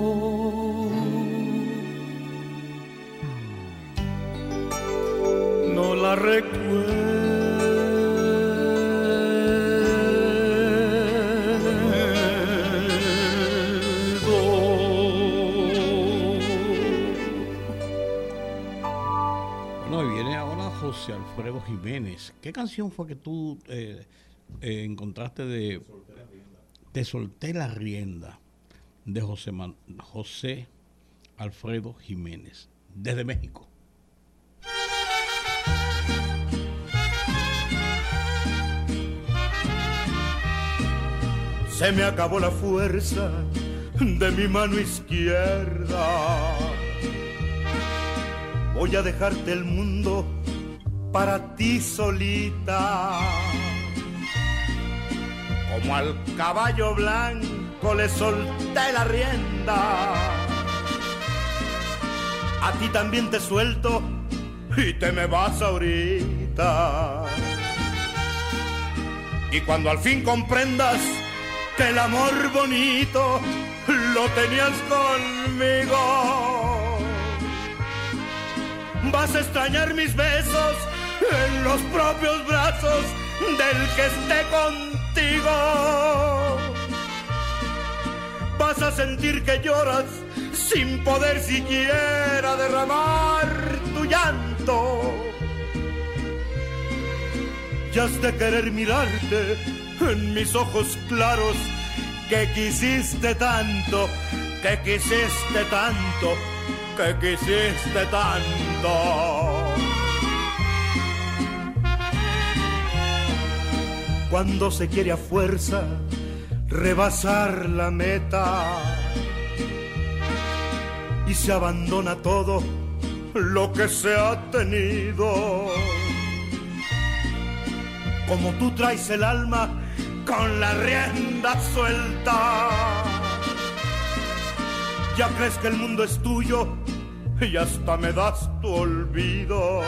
¿Qué canción fue que tú eh, eh, encontraste de Te solté la rienda de José, José Alfredo Jiménez desde México? Se me acabó la fuerza de mi mano izquierda. Voy a dejarte el mundo para ti solita. Como al caballo blanco le solté la rienda. A ti también te suelto y te me vas ahorita. Y cuando al fin comprendas que el amor bonito lo tenías conmigo, vas a extrañar mis besos en los propios brazos del que esté contigo. Vas a sentir que lloras sin poder siquiera derramar tu llanto. Ya has de querer mirarte en mis ojos claros que quisiste tanto, que quisiste tanto, que quisiste tanto. Cuando se quiere a fuerza rebasar la meta y se abandona todo lo que se ha tenido. Como tú traes el alma con la rienda suelta. Ya crees que el mundo es tuyo y hasta me das tu olvido.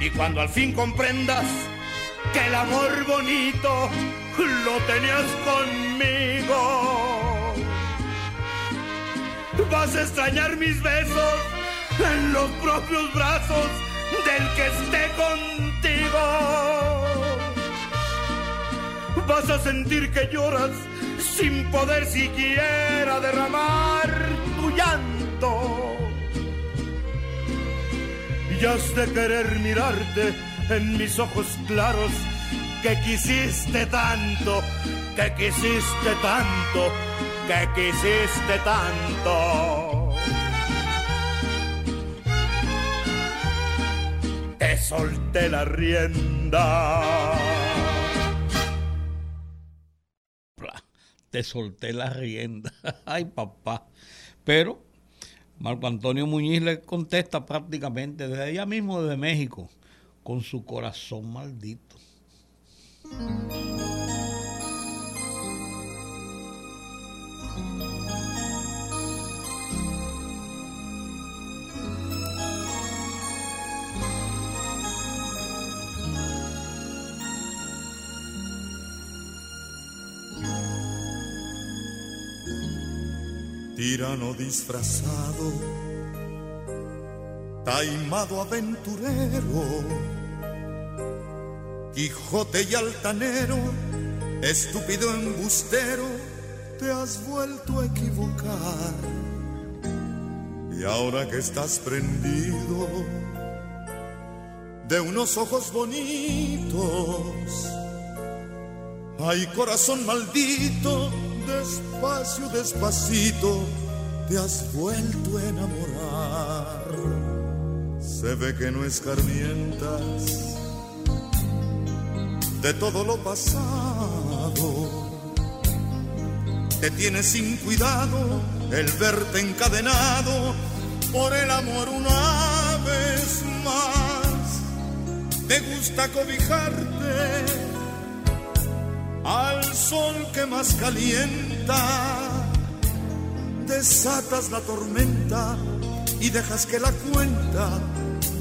Y cuando al fin comprendas que el amor bonito lo tenías conmigo, vas a extrañar mis besos en los propios brazos del que esté contigo. Vas a sentir que lloras sin poder siquiera derramar tu llanto. Y has de querer mirarte en mis ojos claros que quisiste tanto, que quisiste tanto, que quisiste tanto. Te solté la rienda. Te solté la rienda. Ay, papá. Pero Marco Antonio Muñiz le contesta prácticamente desde allá mismo, desde México, con su corazón maldito. tirano disfrazado, taimado aventurero, Quijote y altanero, estúpido embustero, te has vuelto a equivocar. Y ahora que estás prendido de unos ojos bonitos, ay corazón maldito, despacio, despacito, te has vuelto a enamorar. Se ve que no escarmientas de todo lo pasado. Te tienes sin cuidado el verte encadenado por el amor una vez más. Te gusta cobijarte al sol que más calienta. Desatas la tormenta y dejas que la cuenta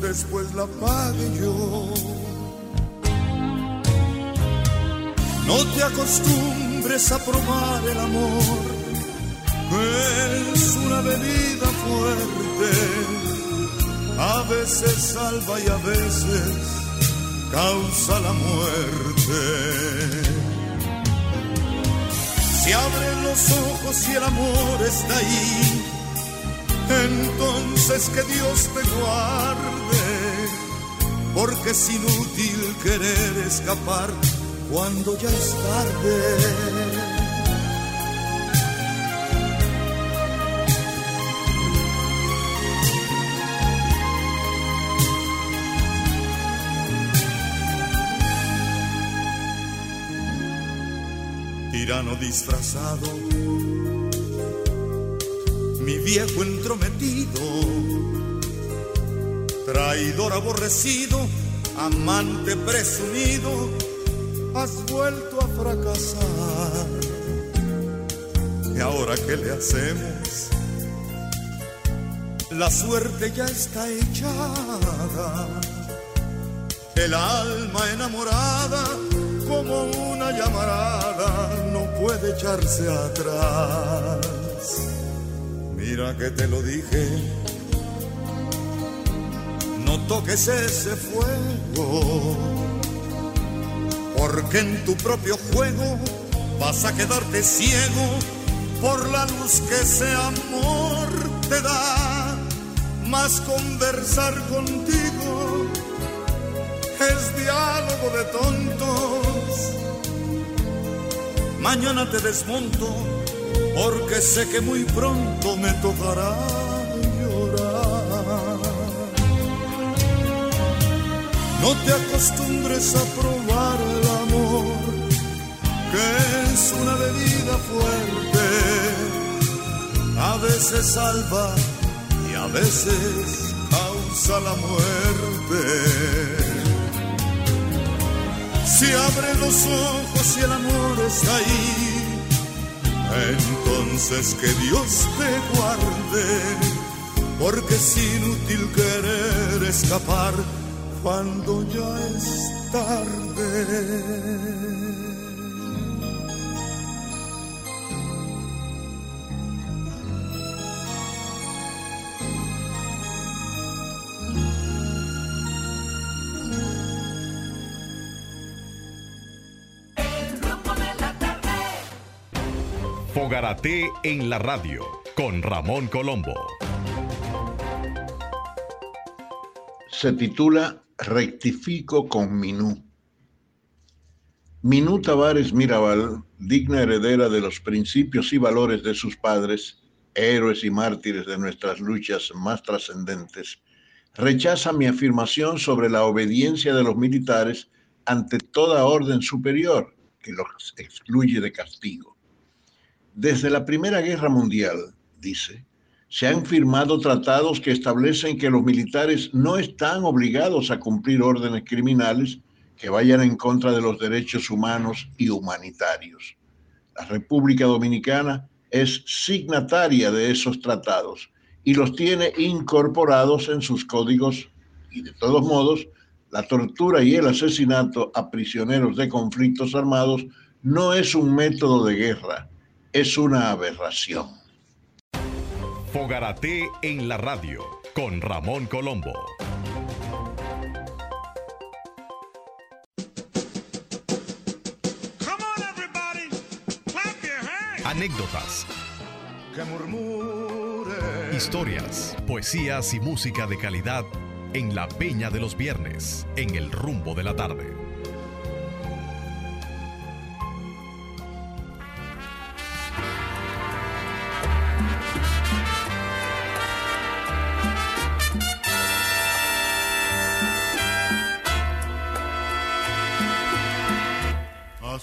después la pague yo. No te acostumbres a probar el amor, es una bebida fuerte. A veces salva y a veces causa la muerte. Si abren los ojos y el amor está ahí, entonces que Dios te guarde, porque es inútil querer escapar cuando ya es tarde. Tirano disfrazado, mi viejo entrometido, traidor aborrecido, amante presumido has vuelto a fracasar. ¿Y ahora qué le hacemos? La suerte ya está echada. El alma enamorada, como una llamarada, no puede echarse atrás. Mira que te lo dije, no toques ese fuego porque en tu propio juego vas a quedarte ciego por la luz que ese amor te da. Más conversar contigo es diálogo de tontos. Mañana te desmonto porque sé que muy pronto me tocará llorar. No te acostumbres a probar el amor, que es una bebida fuerte. A veces salva y a veces causa la muerte. Si abre los ojos y el amor está ahí, entonces que Dios te guarde, porque es inútil querer escapar cuando ya es tarde. Fogarate en la radio con Ramón Colombo. Se titula Rectifico con Minú. Minú Tavares Mirabal, digna heredera de los principios y valores de sus padres, héroes y mártires de nuestras luchas más trascendentes, rechaza mi afirmación sobre la obediencia de los militares ante toda orden superior que los excluye de castigo. Desde la Primera Guerra Mundial, dice, se han firmado tratados que establecen que los militares no están obligados a cumplir órdenes criminales que vayan en contra de los derechos humanos y humanitarios. La República Dominicana es signataria de esos tratados y los tiene incorporados en sus códigos y de todos modos, la tortura y el asesinato a prisioneros de conflictos armados no es un método de guerra, es una aberración. Fogarate en la radio con Ramón Colombo. Anécdotas. Historias, poesías y música de calidad en la Peña de los Viernes, en el rumbo de la tarde.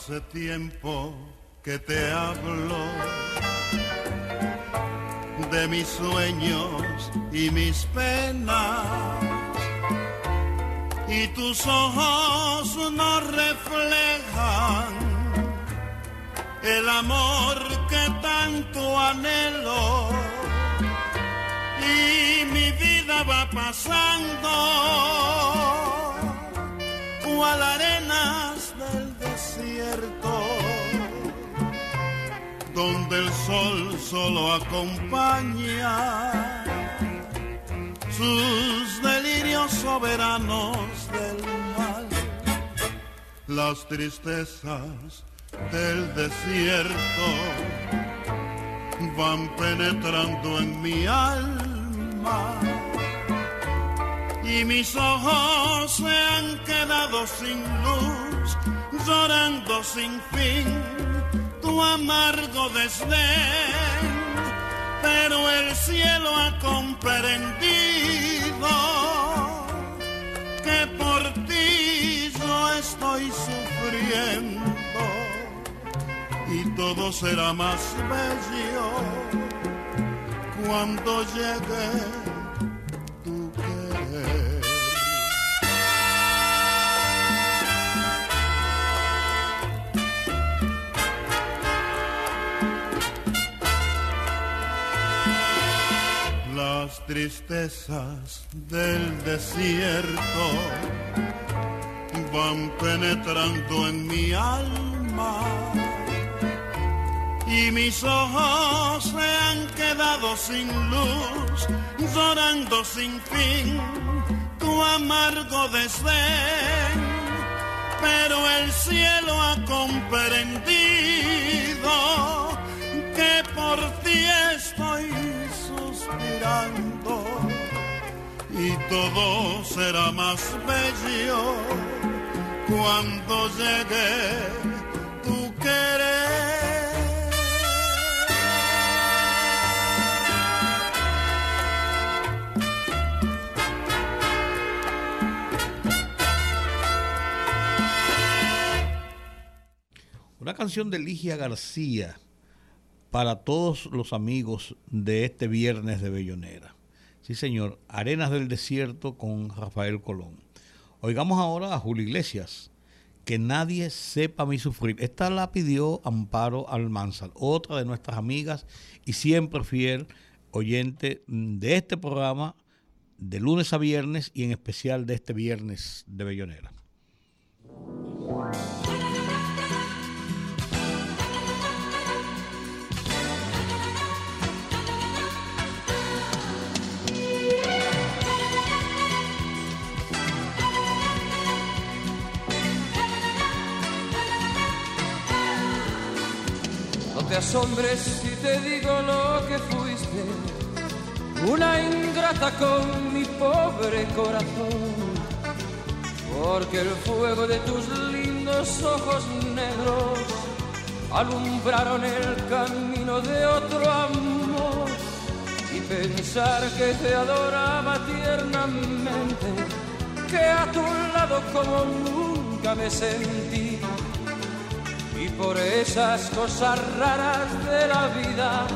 Hace tiempo que te hablo de mis sueños y mis penas. Y tus ojos no reflejan el amor que tanto anhelo. Y mi vida va pasando cual arenas del desierto, donde el sol solo acompaña sus delirios soberanos del mal, las tristezas del desierto van penetrando en mi alma y mis ojos se han quedado sin luz, llorando sin fin tu amargo desdén. Pero el cielo ha comprendido que por ti yo estoy sufriendo y todo será más bello cuando llegue las tristezas del desierto van penetrando en mi alma y mis ojos se han quedado sin luz, llorando sin fin tu amargo desdén. Pero el cielo ha comprendido que por ti estoy suspirando y todo será más bello cuando llegue Una canción de Ligia García para todos los amigos de este viernes de Bellonera. Sí, señor. Arenas del Desierto con Rafael Colón. Oigamos ahora a Julio Iglesias. Que nadie sepa mi sufrir. Esta la pidió Amparo Almanzar, otra de nuestras amigas y siempre fiel oyente de este programa de lunes a viernes y en especial de este viernes de Bellonera. Te asombres si te digo lo que fuiste, una ingrata con mi pobre corazón, porque el fuego de tus lindos ojos negros alumbraron el camino de otro amor. Y pensar que te adoraba tiernamente, que a tu lado como nunca me sentí y por esas cosas raras de la vida,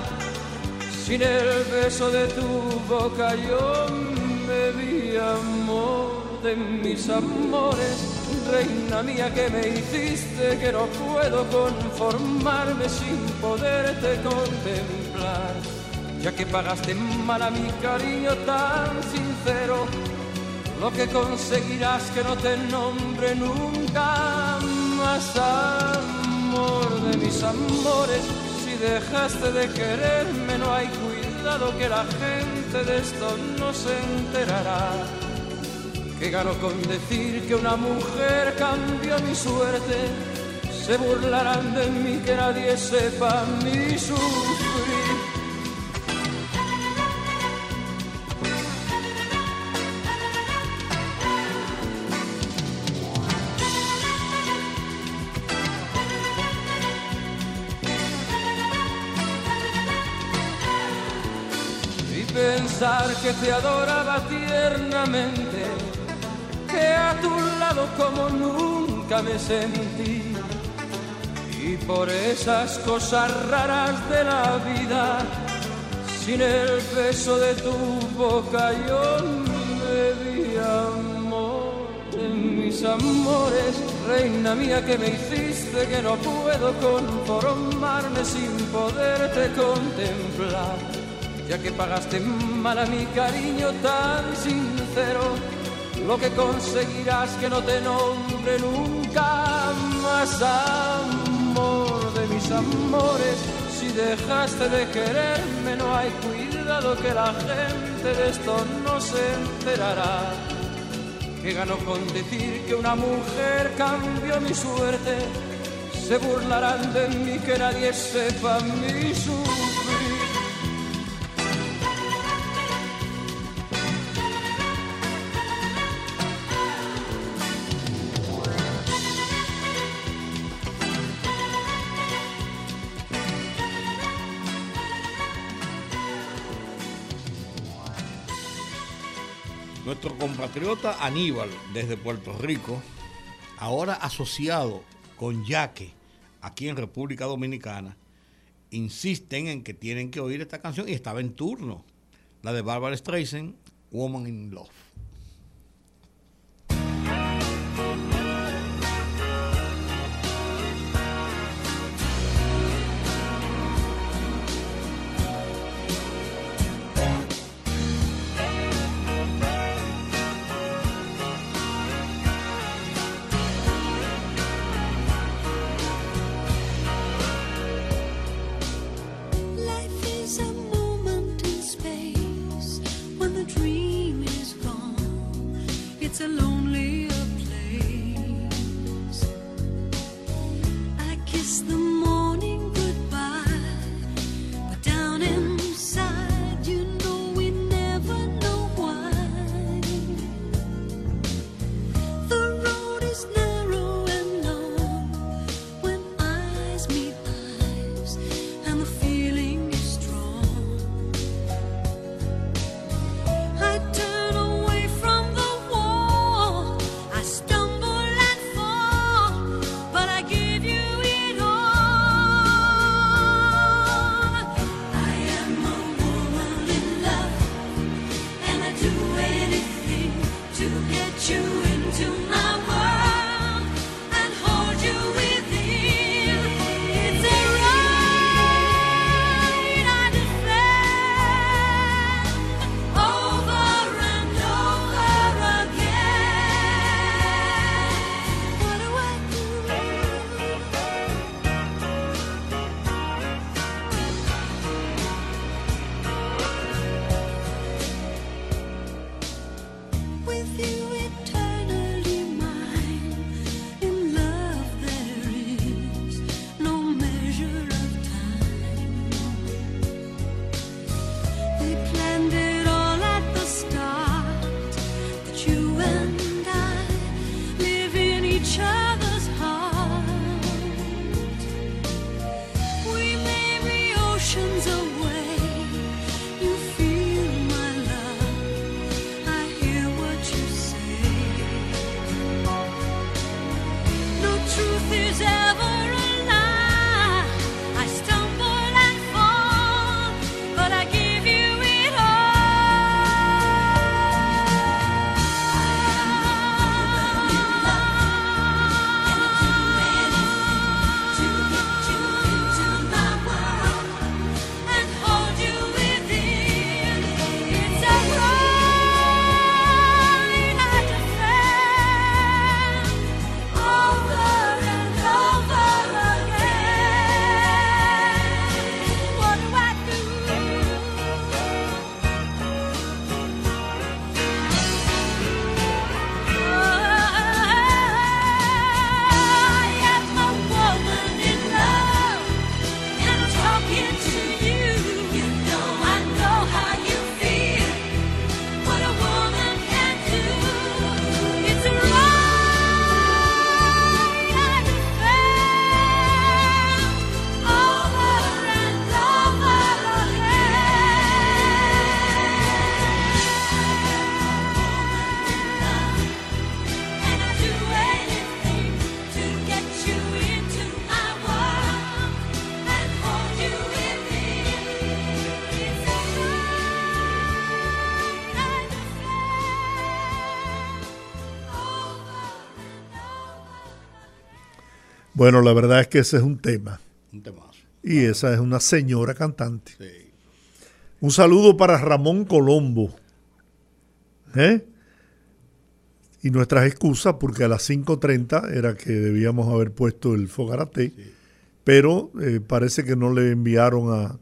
sin el beso de tu boca yo me vi amor de mis amores, reina mía que me hiciste que no puedo conformarme sin poderte contemplar, ya que pagaste mal a mi cariño tan sincero, lo que conseguirás que no te nombre nunca más. amor de mis amores, si dejaste de quererme no hay cuidado que la gente de esto no se enterará. Que gano con decir que una mujer cambió mi suerte, se burlarán de mí que nadie sepa mi sufrir. Que te adoraba tiernamente, que a tu lado como nunca me sentí. Y por esas cosas raras de la vida, sin el beso de tu boca yo me di amor en mis amores, reina mía que me hiciste que no puedo conformarme sin poderte contemplar ya que pagaste mal a mi cariño tan sincero, lo que conseguirás que no te nombre nunca más amor de mis amores. Si dejaste de quererme no hay cuidado que la gente de esto no se enterará. Que gano con decir que una mujer cambió mi suerte, se burlarán de mí que nadie sepa mi sufrir. Compatriota Aníbal desde Puerto Rico, ahora asociado con Yaque aquí en República Dominicana, insisten en que tienen que oír esta canción y estaba en turno, la de Barbara Streisand, Woman in Love. Bueno, la verdad es que ese es un tema. Un temazo. Y esa es una señora cantante. Un saludo para Ramón Colombo. ¿Eh? Y nuestras excusas, porque a las 5.30 era que debíamos haber puesto el Fogarate, pero eh, parece que no le enviaron a,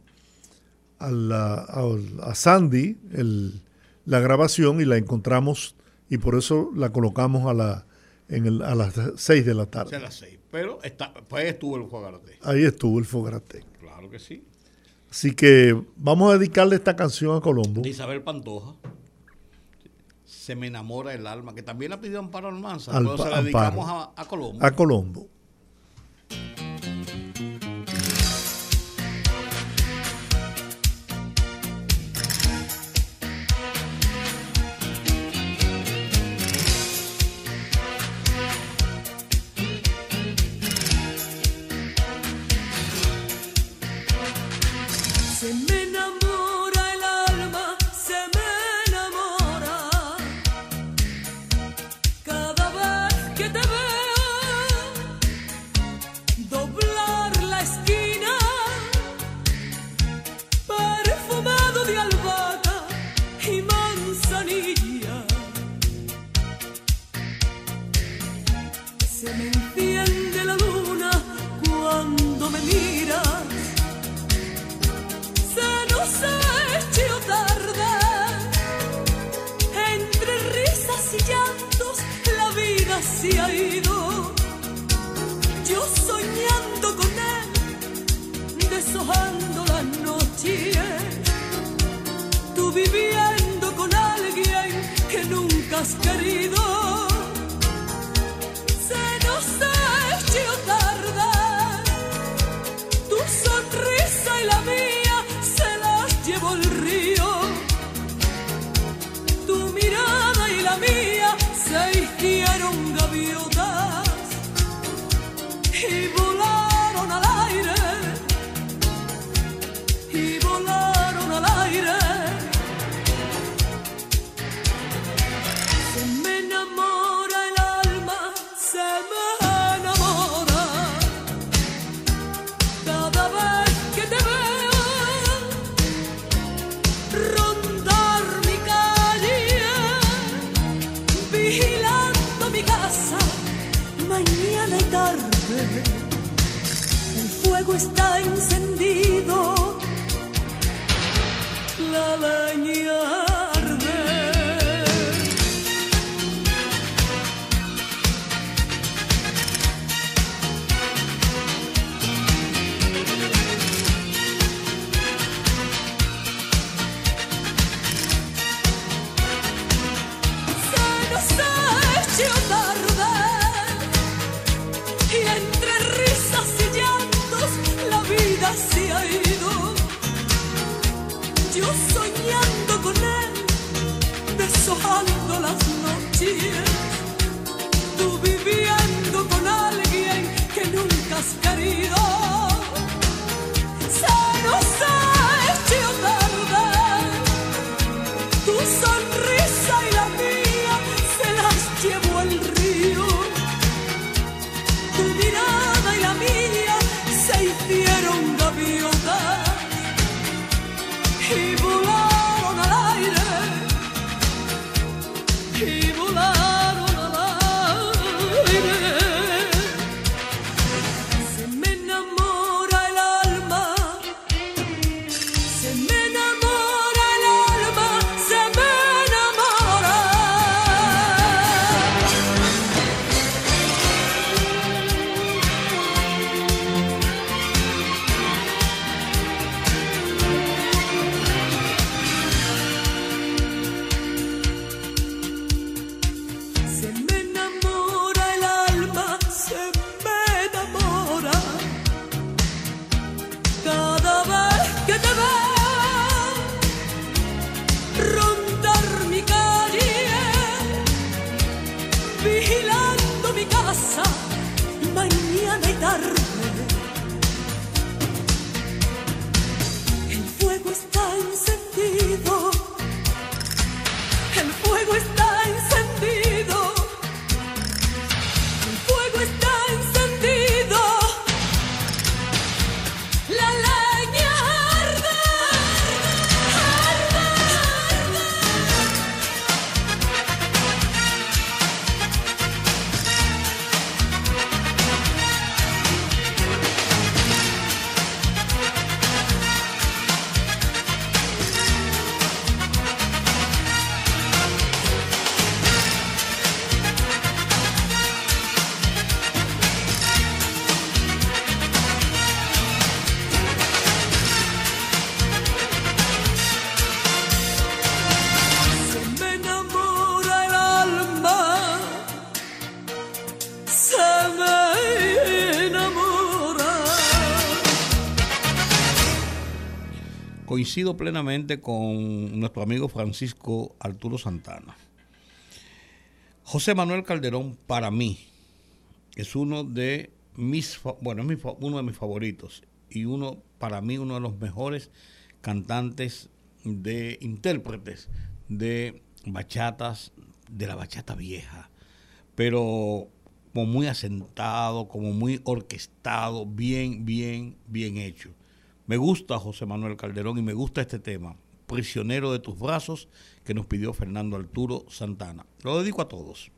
a, la- a- a Sandy el- la grabación y la encontramos y por eso la colocamos a, la, en el- a las 6 de la tarde. a las seis. Pero está, pues ahí estuvo el Juagarate. Ahí estuvo el Fogarate. Claro que sí. Así que vamos a dedicarle esta canción a Colombo. De Isabel Pantoja. Se me enamora el alma, que también la pidió Amparo Almanza. Al- se la dedicamos a, a Colombo. A Colombo. Vida se ha ido. Yo soñando con él, deshojando la noche. Tú viviendo con alguien que nunca has querido. Tú viviendo con alguien que nunca has querido. Coincido plenamente con nuestro amigo Francisco Arturo Santana. José Manuel Calderón, para mí, es uno de mis, bueno, es uno de mis favoritos y uno, para mí, uno de los mejores cantantes de intérpretes de bachatas, de la bachata vieja, pero como muy asentado, como muy orquestado, bien, bien, bien hecho. Me gusta José Manuel Calderón y me gusta este tema, Prisionero de tus brazos, que nos pidió Fernando Arturo Santana. Lo dedico a todos.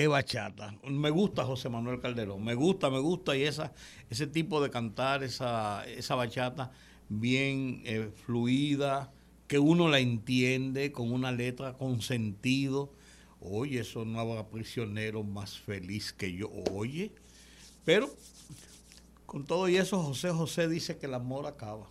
Qué bachata. Me gusta José Manuel Calderón, me gusta, me gusta y esa, ese tipo de cantar, esa, esa bachata bien eh, fluida, que uno la entiende con una letra con sentido. Oye, eso no habrá prisionero más feliz que yo. Oye, pero con todo y eso, José José dice que el amor acaba.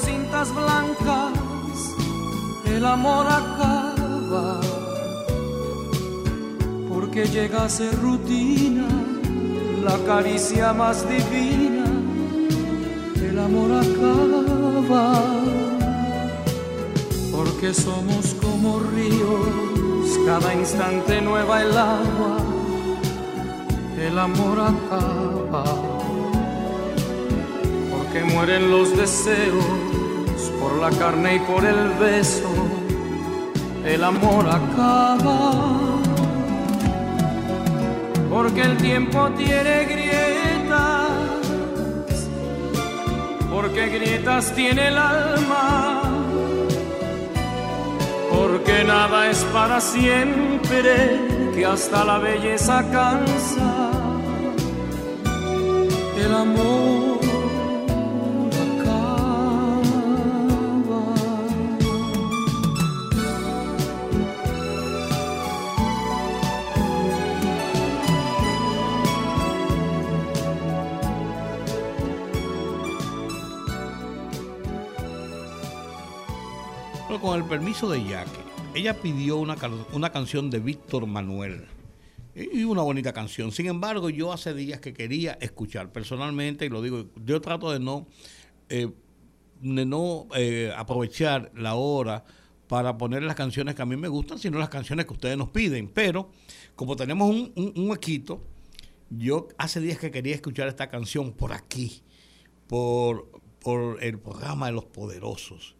cintas blancas, el amor acaba. Porque llega a ser rutina la caricia más divina, el amor acaba, porque somos como ríos, cada instante nueva el agua, el amor acaba, porque mueren los deseos por la carne y por el beso, el amor acaba. Porque el tiempo tiene grietas, porque grietas tiene el alma, porque nada es para siempre, que hasta la belleza cansa, el amor el permiso de Jackie, ella pidió una, una canción de Víctor Manuel. Y una bonita canción. Sin embargo, yo hace días que quería escuchar personalmente, y lo digo, yo trato de no, eh, no eh, aprovechar la hora para poner las canciones que a mí me gustan, sino las canciones que ustedes nos piden. Pero como tenemos un, un, un huequito, yo hace días que quería escuchar esta canción por aquí, por, por el programa de los poderosos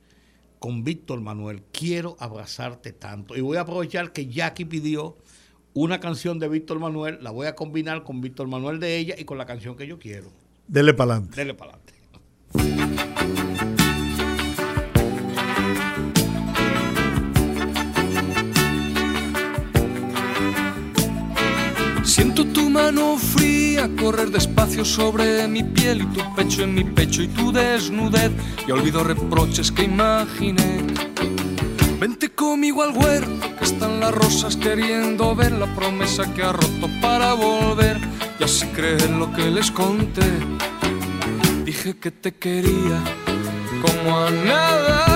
con Víctor Manuel, Quiero abrazarte tanto. Y voy a aprovechar que Jackie pidió una canción de Víctor Manuel, la voy a combinar con Víctor Manuel de ella y con la canción que yo quiero. Dele para adelante. Dele para adelante. Siento tu mano fría correr despacio sobre mi piel y tu pecho en mi pecho y tu desnudez. Y olvido reproches que imaginé. Vente conmigo al huerto, que están las rosas queriendo ver la promesa que ha roto para volver. Y así creen lo que les conté. Dije que te quería como a nada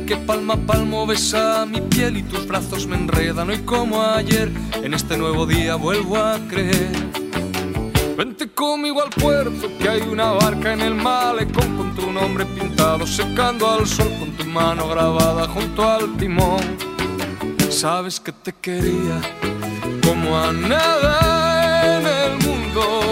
que palma a palmo besa mi piel y tus brazos me enredan hoy como ayer. En este nuevo día vuelvo a creer. Vente conmigo al puerto que hay una barca en el malecón con tu nombre pintado secando al sol con tu mano grabada junto al timón. Sabes que te quería como a nada en el mundo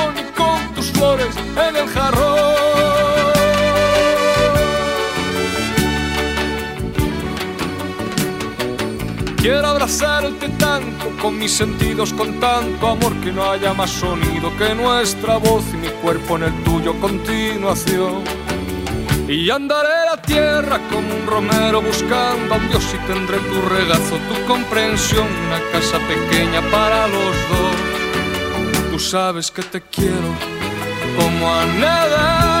abrazarte tanto con mis sentidos, con tanto amor que no haya más sonido que nuestra voz y mi cuerpo en el tuyo continuación. Y andaré la tierra como un romero buscando a Dios y tendré tu regazo, tu comprensión, una casa pequeña para los dos. Tú sabes que te quiero como a nada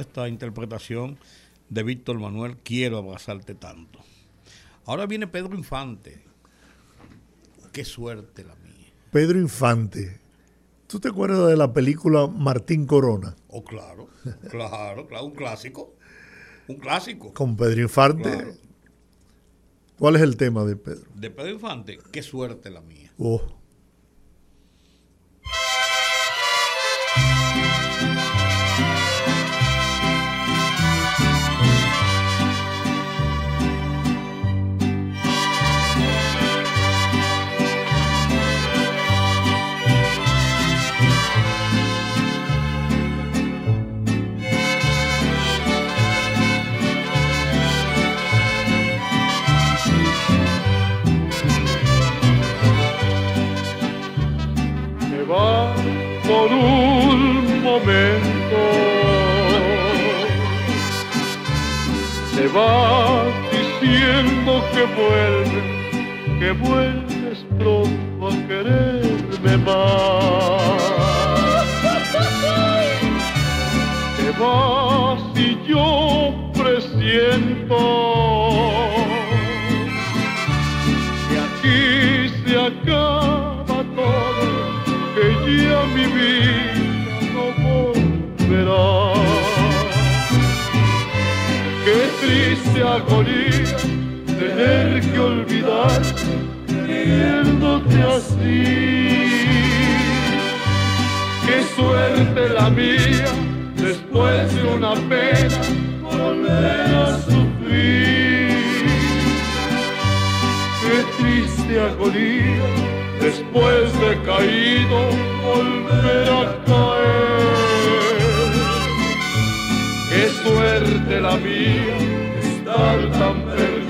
Esta interpretación de Víctor Manuel, Quiero abrazarte tanto. Ahora viene Pedro Infante. Qué suerte la mía. Pedro Infante. ¿Tú te acuerdas de la película Martín Corona? Oh, claro, claro, claro, un clásico. Un clásico. Con Pedro Infante. Claro. ¿Cuál es el tema de Pedro? De Pedro Infante, qué suerte la mía. Oh. Va diciendo que vuelve, que vuelves pronto a quererme más. Te vas y yo presiento que aquí se acaba todo que ya mi vida triste agonía tener que olvidar queriéndote así. Qué suerte la mía después de una pena volver a sufrir. Qué triste agonía después de caído volver a caer. Qué suerte la mía estar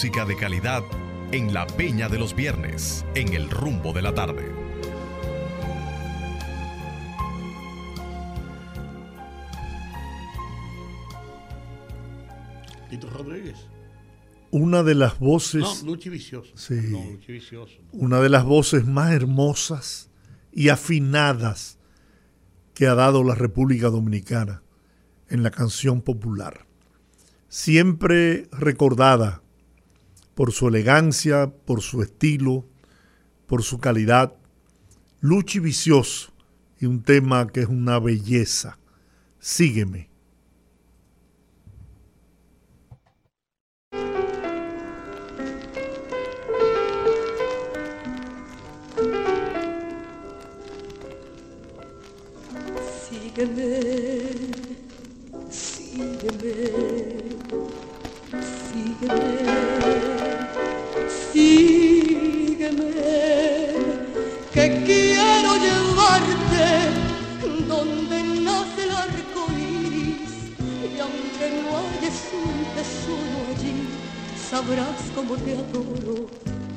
música de calidad en la Peña de los Viernes, en el rumbo de la tarde. Tito Rodríguez. Una de las voces. No, Luchi Vicioso. Sí. No, Luchi Vicioso. una de las voces más hermosas y afinadas que ha dado la República Dominicana en la canción popular. Siempre recordada por su elegancia, por su estilo, por su calidad. Luchi Vicioso y un tema que es una belleza. Sígueme. Sígueme, sígueme, sígueme, sígueme, que quiero llevarte donde nace el arco iris y aunque no hayas un tesoro allí, sabrás cómo te adoro.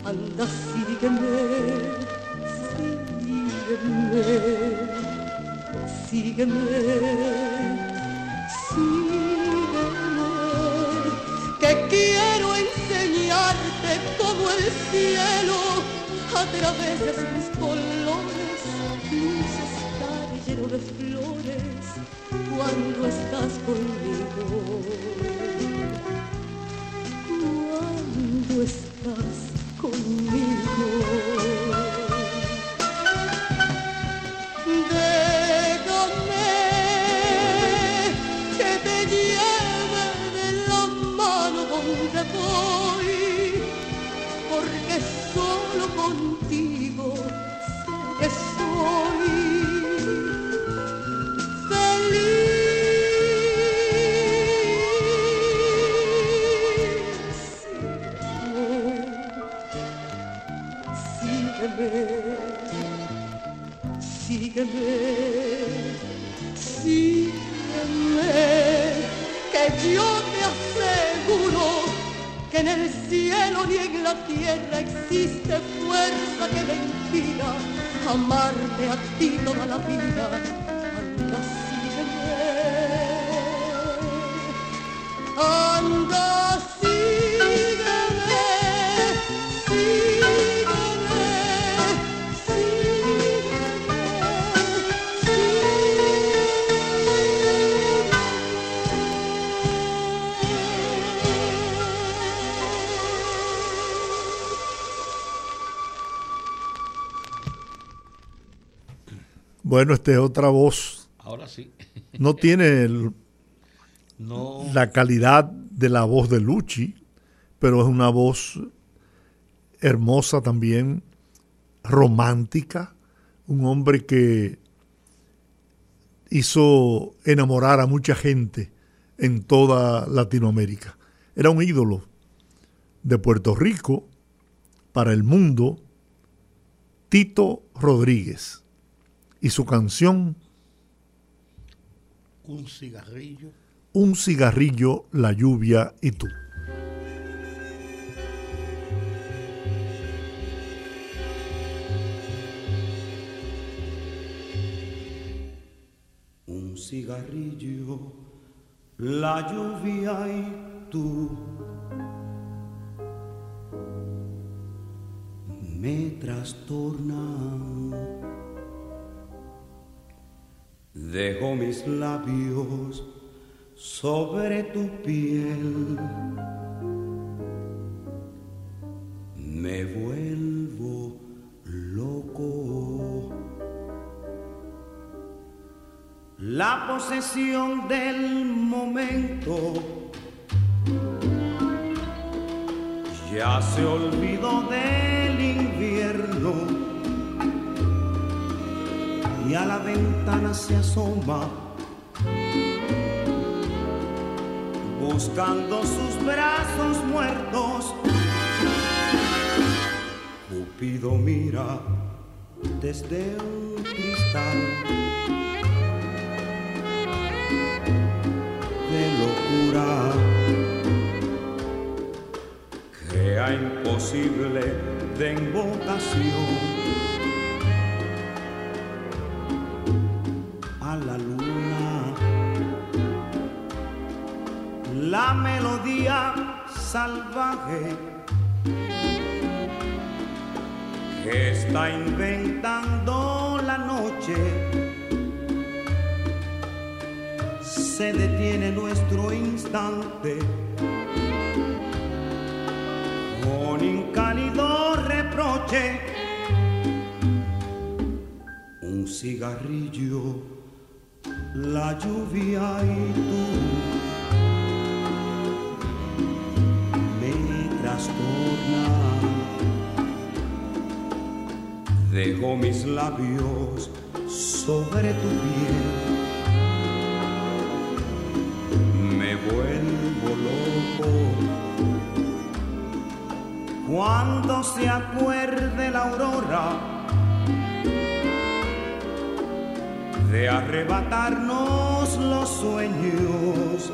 Anda, sígueme, sígueme sígueme, a través de sus colores. Luz está lleno de flores cuando estás conmigo. Cuando estás conmigo. Bueno, esta es otra voz. Ahora sí. No tiene el- No. la calidad de la voz de Luchi, pero es una voz hermosa también, romántica, un hombre que hizo enamorar a mucha gente en toda Latinoamérica. Era un ídolo de Puerto Rico para el mundo, Tito Rodríguez, y su canción Un cigarrillo. Un cigarrillo, la lluvia y tú. Un cigarrillo, la lluvia y tú me trastornan. Dejo mis labios sobre tu piel. Me vuelvo loco. La posesión del momento ya se olvidó del invierno y a la ventana se asoma buscando sus brazos muertos. Cupido mira desde un cristal aurora crea imposible de invocación La melodía salvaje que está inventando la noche. Se detiene nuestro instante con incálido reproche. Un cigarrillo la lluvia y tú Dejo mis labios sobre tu piel. Me vuelvo loco. Cuando se acuerde la aurora de arrebatarnos los sueños,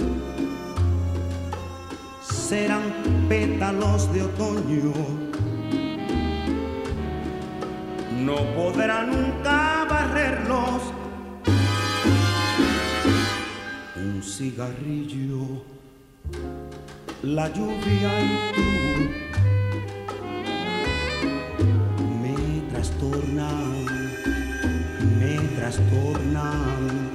serán pétalos de otoño no podrá nunca barrerlos. Un cigarrillo, la lluvia y tú me trastornan, me trastornan,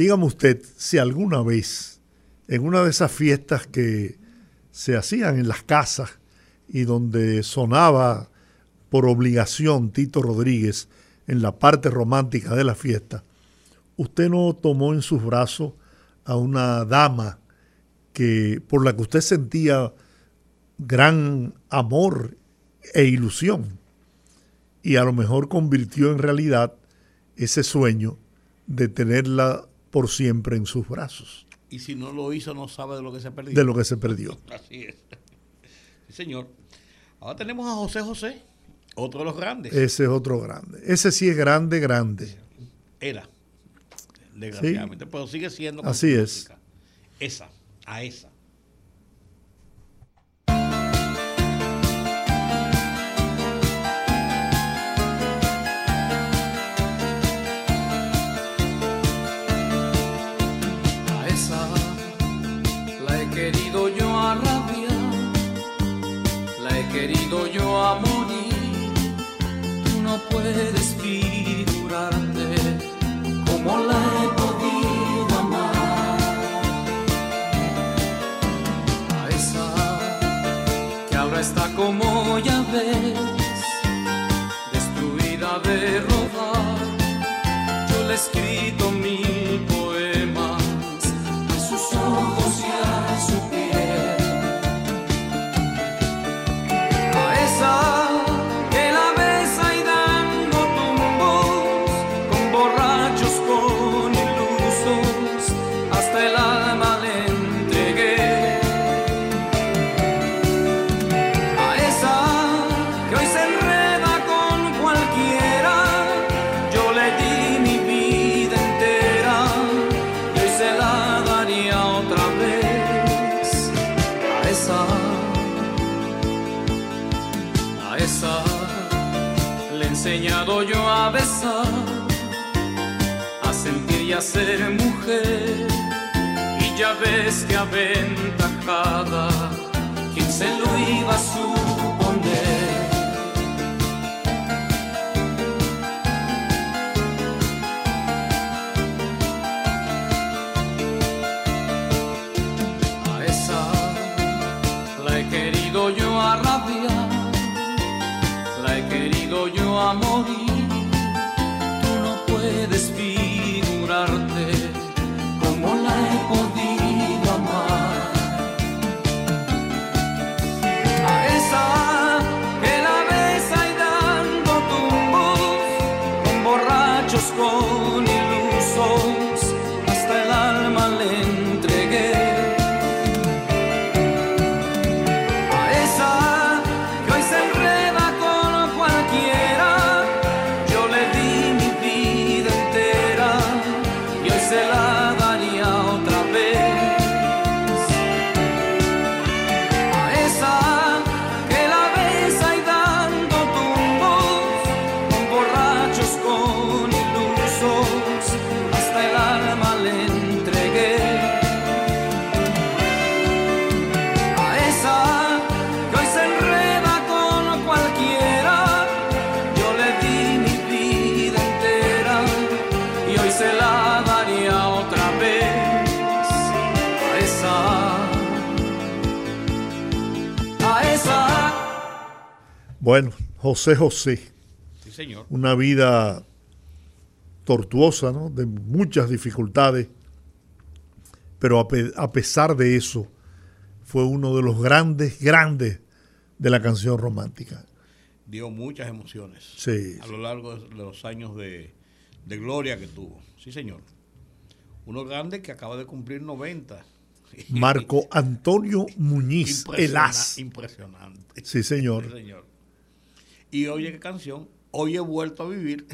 Dígame usted si alguna vez en una de esas fiestas que se hacían en las casas y donde sonaba por obligación Tito Rodríguez en la parte romántica de la fiesta, usted no tomó en sus brazos a una dama que por la que usted sentía gran amor e ilusión y a lo mejor convirtió en realidad ese sueño de tenerla por siempre en sus brazos. Y si no lo hizo, no sabe de lo que se perdió. De lo que se perdió. Así es. Sí, señor. Ahora tenemos a José José, otro de los grandes. Ese es otro grande. Ese sí es grande, grande. Era, desgraciadamente, pero sigue siendo. Así es. Esa, a esa. Puedes figurarte como la he podido amar. A esa que ahora está como ya ves, destruida de rodar. Yo le he escrito mil ser mujer. Y ya ves que aventajada, quien se lo iba a suponer. A esa la he querido yo a rabia, la he querido yo a morir. Bueno, José José. Sí, señor. Una vida tortuosa, ¿no? De muchas dificultades. Pero a, pe- a pesar de eso, fue uno de los grandes, grandes de la canción romántica. Dio muchas emociones Sí, a lo largo de los años de, de gloria que tuvo. Sí, señor. Uno grande que acaba de cumplir 90. Marco Antonio Muñiz, el as. Impresionante. Sí, señor. Sí, señor. Y oye qué canción. Hoy he vuelto a vivir.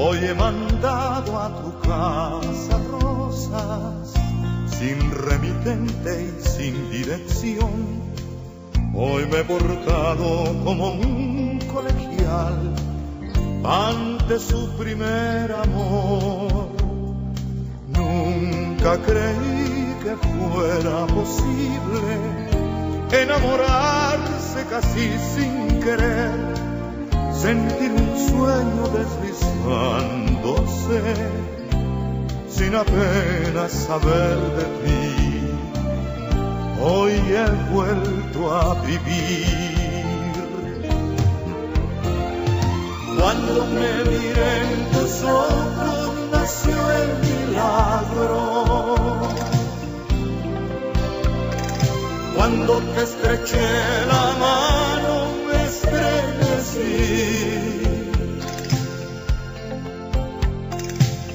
Hoy he mandado a tu casa rosas, sin remitente y sin dirección. Hoy me he portado como un colegial ante su primer amor. Nunca creí que fuera posible enamorarse casi sin querer sentir un sueño deslizándose sin apenas saber de ti. Hoy he vuelto a vivir. Cuando me miré en tus ojos nació el milagro. Cuando te estreché la mano me estremecí.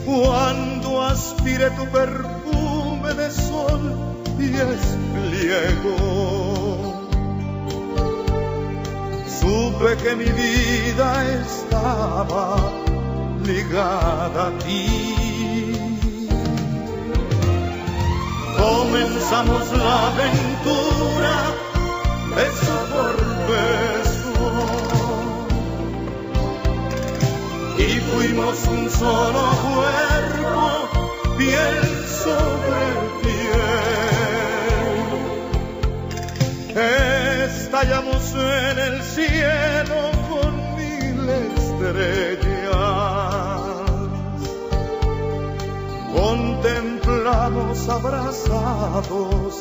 Cuando aspiré tu perfume de sol y espliego, supe que mi vida estaba ligada a ti. Comenzamos la aventura, beso por beso, y fuimos un solo cuerpo, piel sobre piel. Estallamos en el cielo con mil estrellas contemplamos abrazados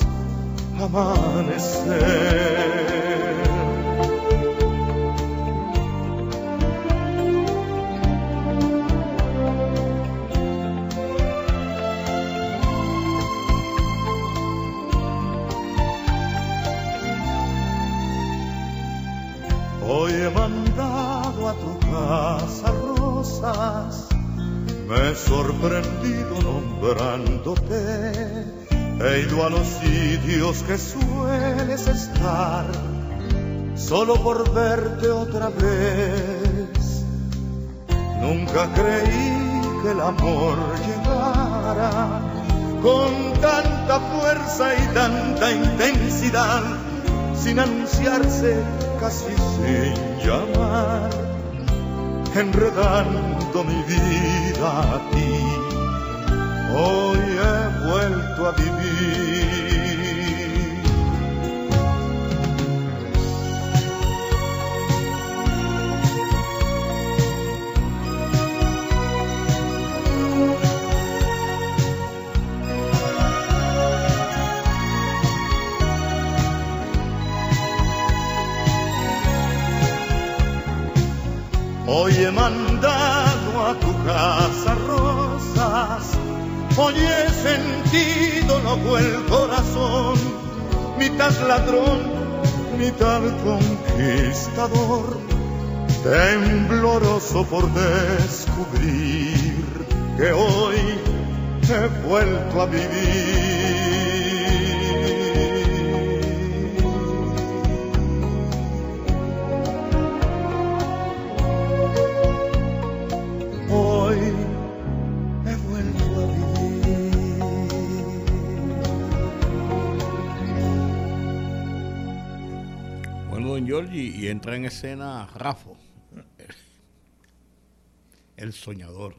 amanecer. He mandado a tu casa rosas. Me he sorprendido nombrándote, he ido a los sitios que sueles estar, solo por verte otra vez. Nunca creí que el amor llegara con tanta fuerza y tanta intensidad, sin anunciarse, casi sin llamar enredando mi vida a ti. Hoy he vuelto a vivir. Hoy he mandado a tu casa rosas, hoy he sentido loco el corazón, mitad ladrón, mitad conquistador, tembloroso por descubrir que hoy he vuelto a vivir. entra en escena Rafo, el soñador.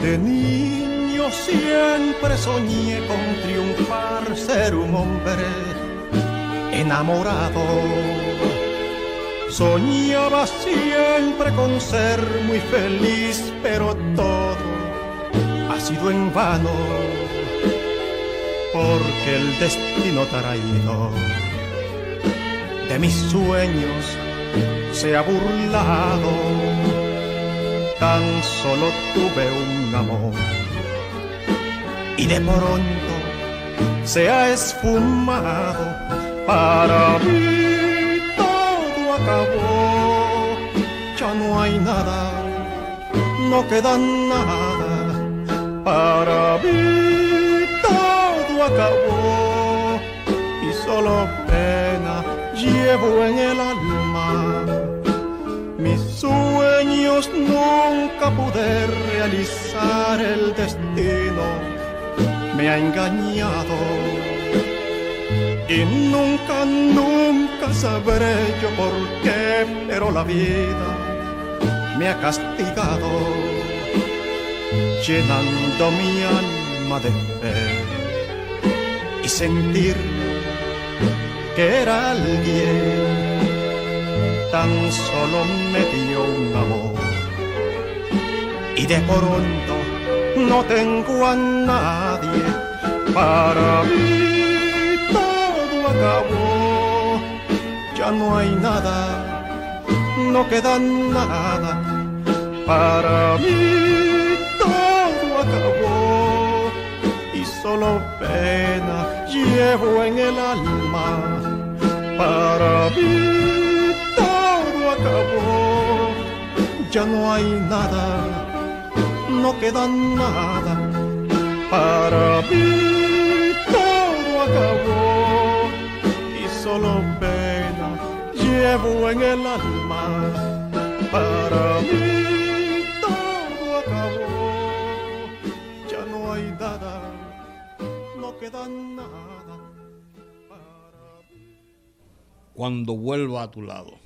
De niño siempre soñé con triunfar, ser un hombre enamorado Soñaba siempre con ser muy feliz, pero todo ha sido en vano, porque el destino traído de mis sueños se ha burlado. Tan solo tuve un amor y de pronto se ha esfumado. Para mí acabó, ya no hay nada, no queda nada. Para mí todo acabó y solo pena llevo en el alma. Mis sueños nunca pude realizar, el destino me ha engañado. Y nunca, nunca sabré yo por qué, pero la vida me ha castigado, llenando mi alma de fe y sentir que era alguien, tan solo me dio un amor. Y de pronto no tengo a nadie, para mí acabó, ya no hay nada, no queda nada, para mí todo acabó. Y solo pena llevo en el alma. Para mí todo acabó, ya no hay nada, no queda nada. Para mí todo acabó llevo en el alma. Para mí todo acabó, ya no hay nada, no queda nada. Cuando vuelva a tu lado.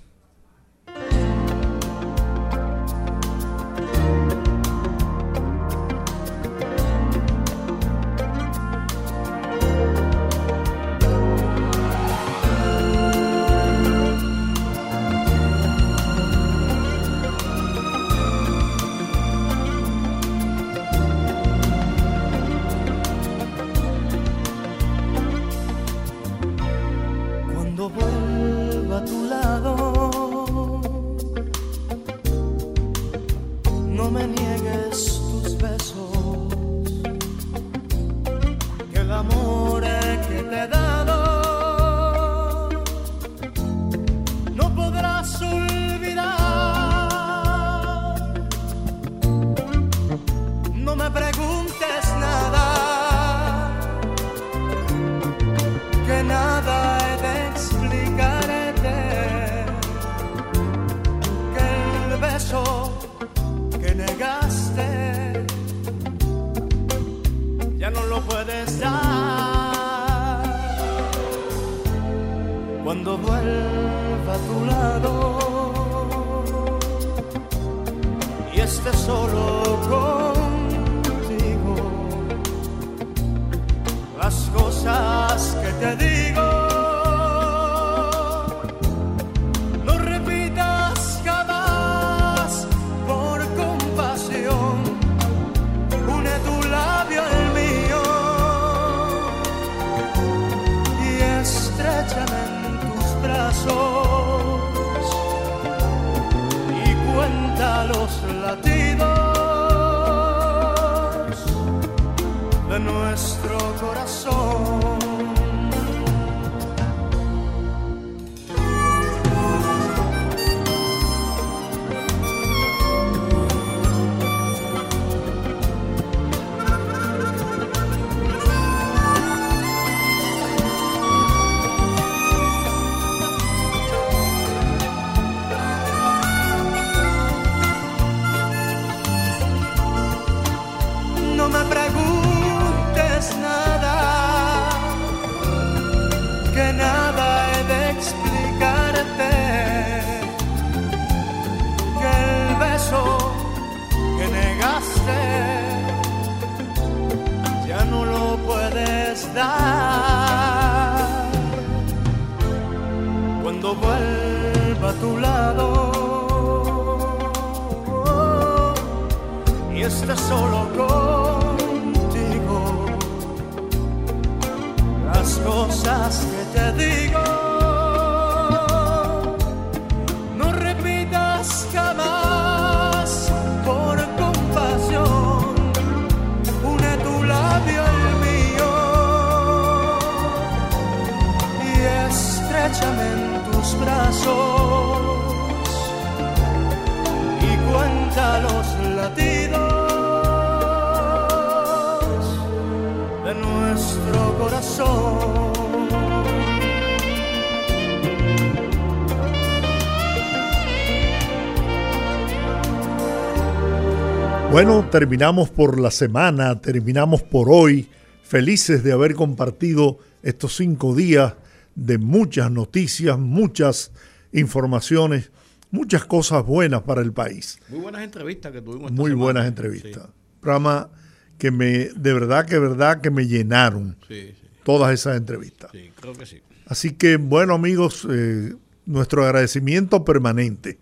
Terminamos por la semana, terminamos por hoy, felices de haber compartido estos cinco días de muchas noticias, muchas informaciones, muchas cosas buenas para el país. Muy buenas entrevistas que tuvimos. esta Muy semana. buenas entrevistas. Programa que me, de verdad, que verdad que me llenaron Sí, sí, todas esas entrevistas. sí, creo que sí. Así que, bueno, amigos, eh, nuestro agradecimiento permanente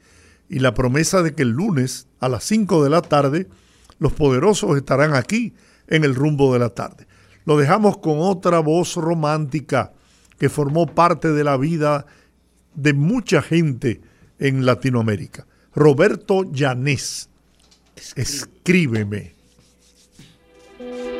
y la promesa de que el lunes a las 5 de la tarde los poderosos estarán aquí en el rumbo de la tarde. Lo dejamos con otra voz romántica que formó parte de la vida de mucha gente en Latinoamérica. Roberto Llanés. Escríbeme. Escríbeme,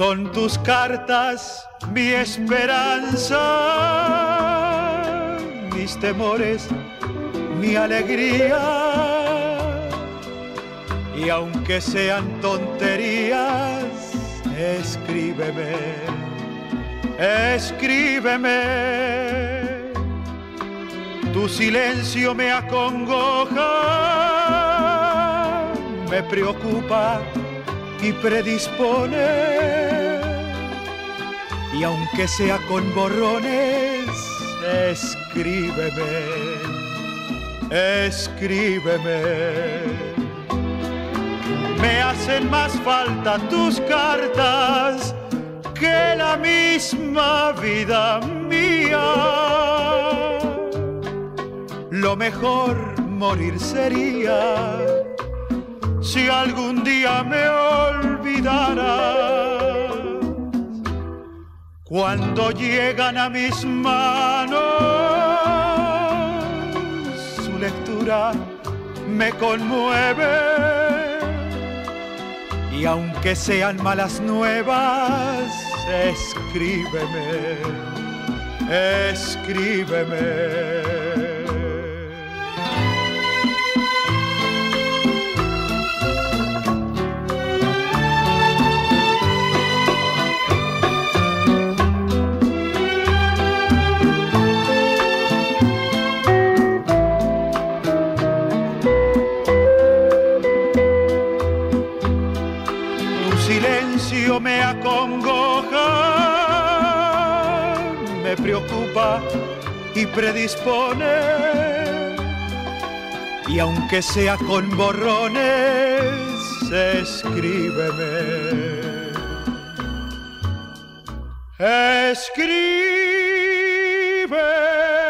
Son tus cartas mi esperanza, mis temores mi alegría. Y aunque sean tonterías, escríbeme, escríbeme. Tu silencio me acongoja, me preocupa y predispone. Y aunque sea con borrones, escríbeme escríbeme. Me hacen más falta tus cartas que la misma vida mía. Lo mejor morir sería si algún día me olvidara. Cuando llegan a mis manos su lectura me conmueve y aunque sean malas nuevas, escríbeme, escríbeme. Me acongoja, me preocupa y predispone. Y aunque sea con borrones, escríbeme. Rumba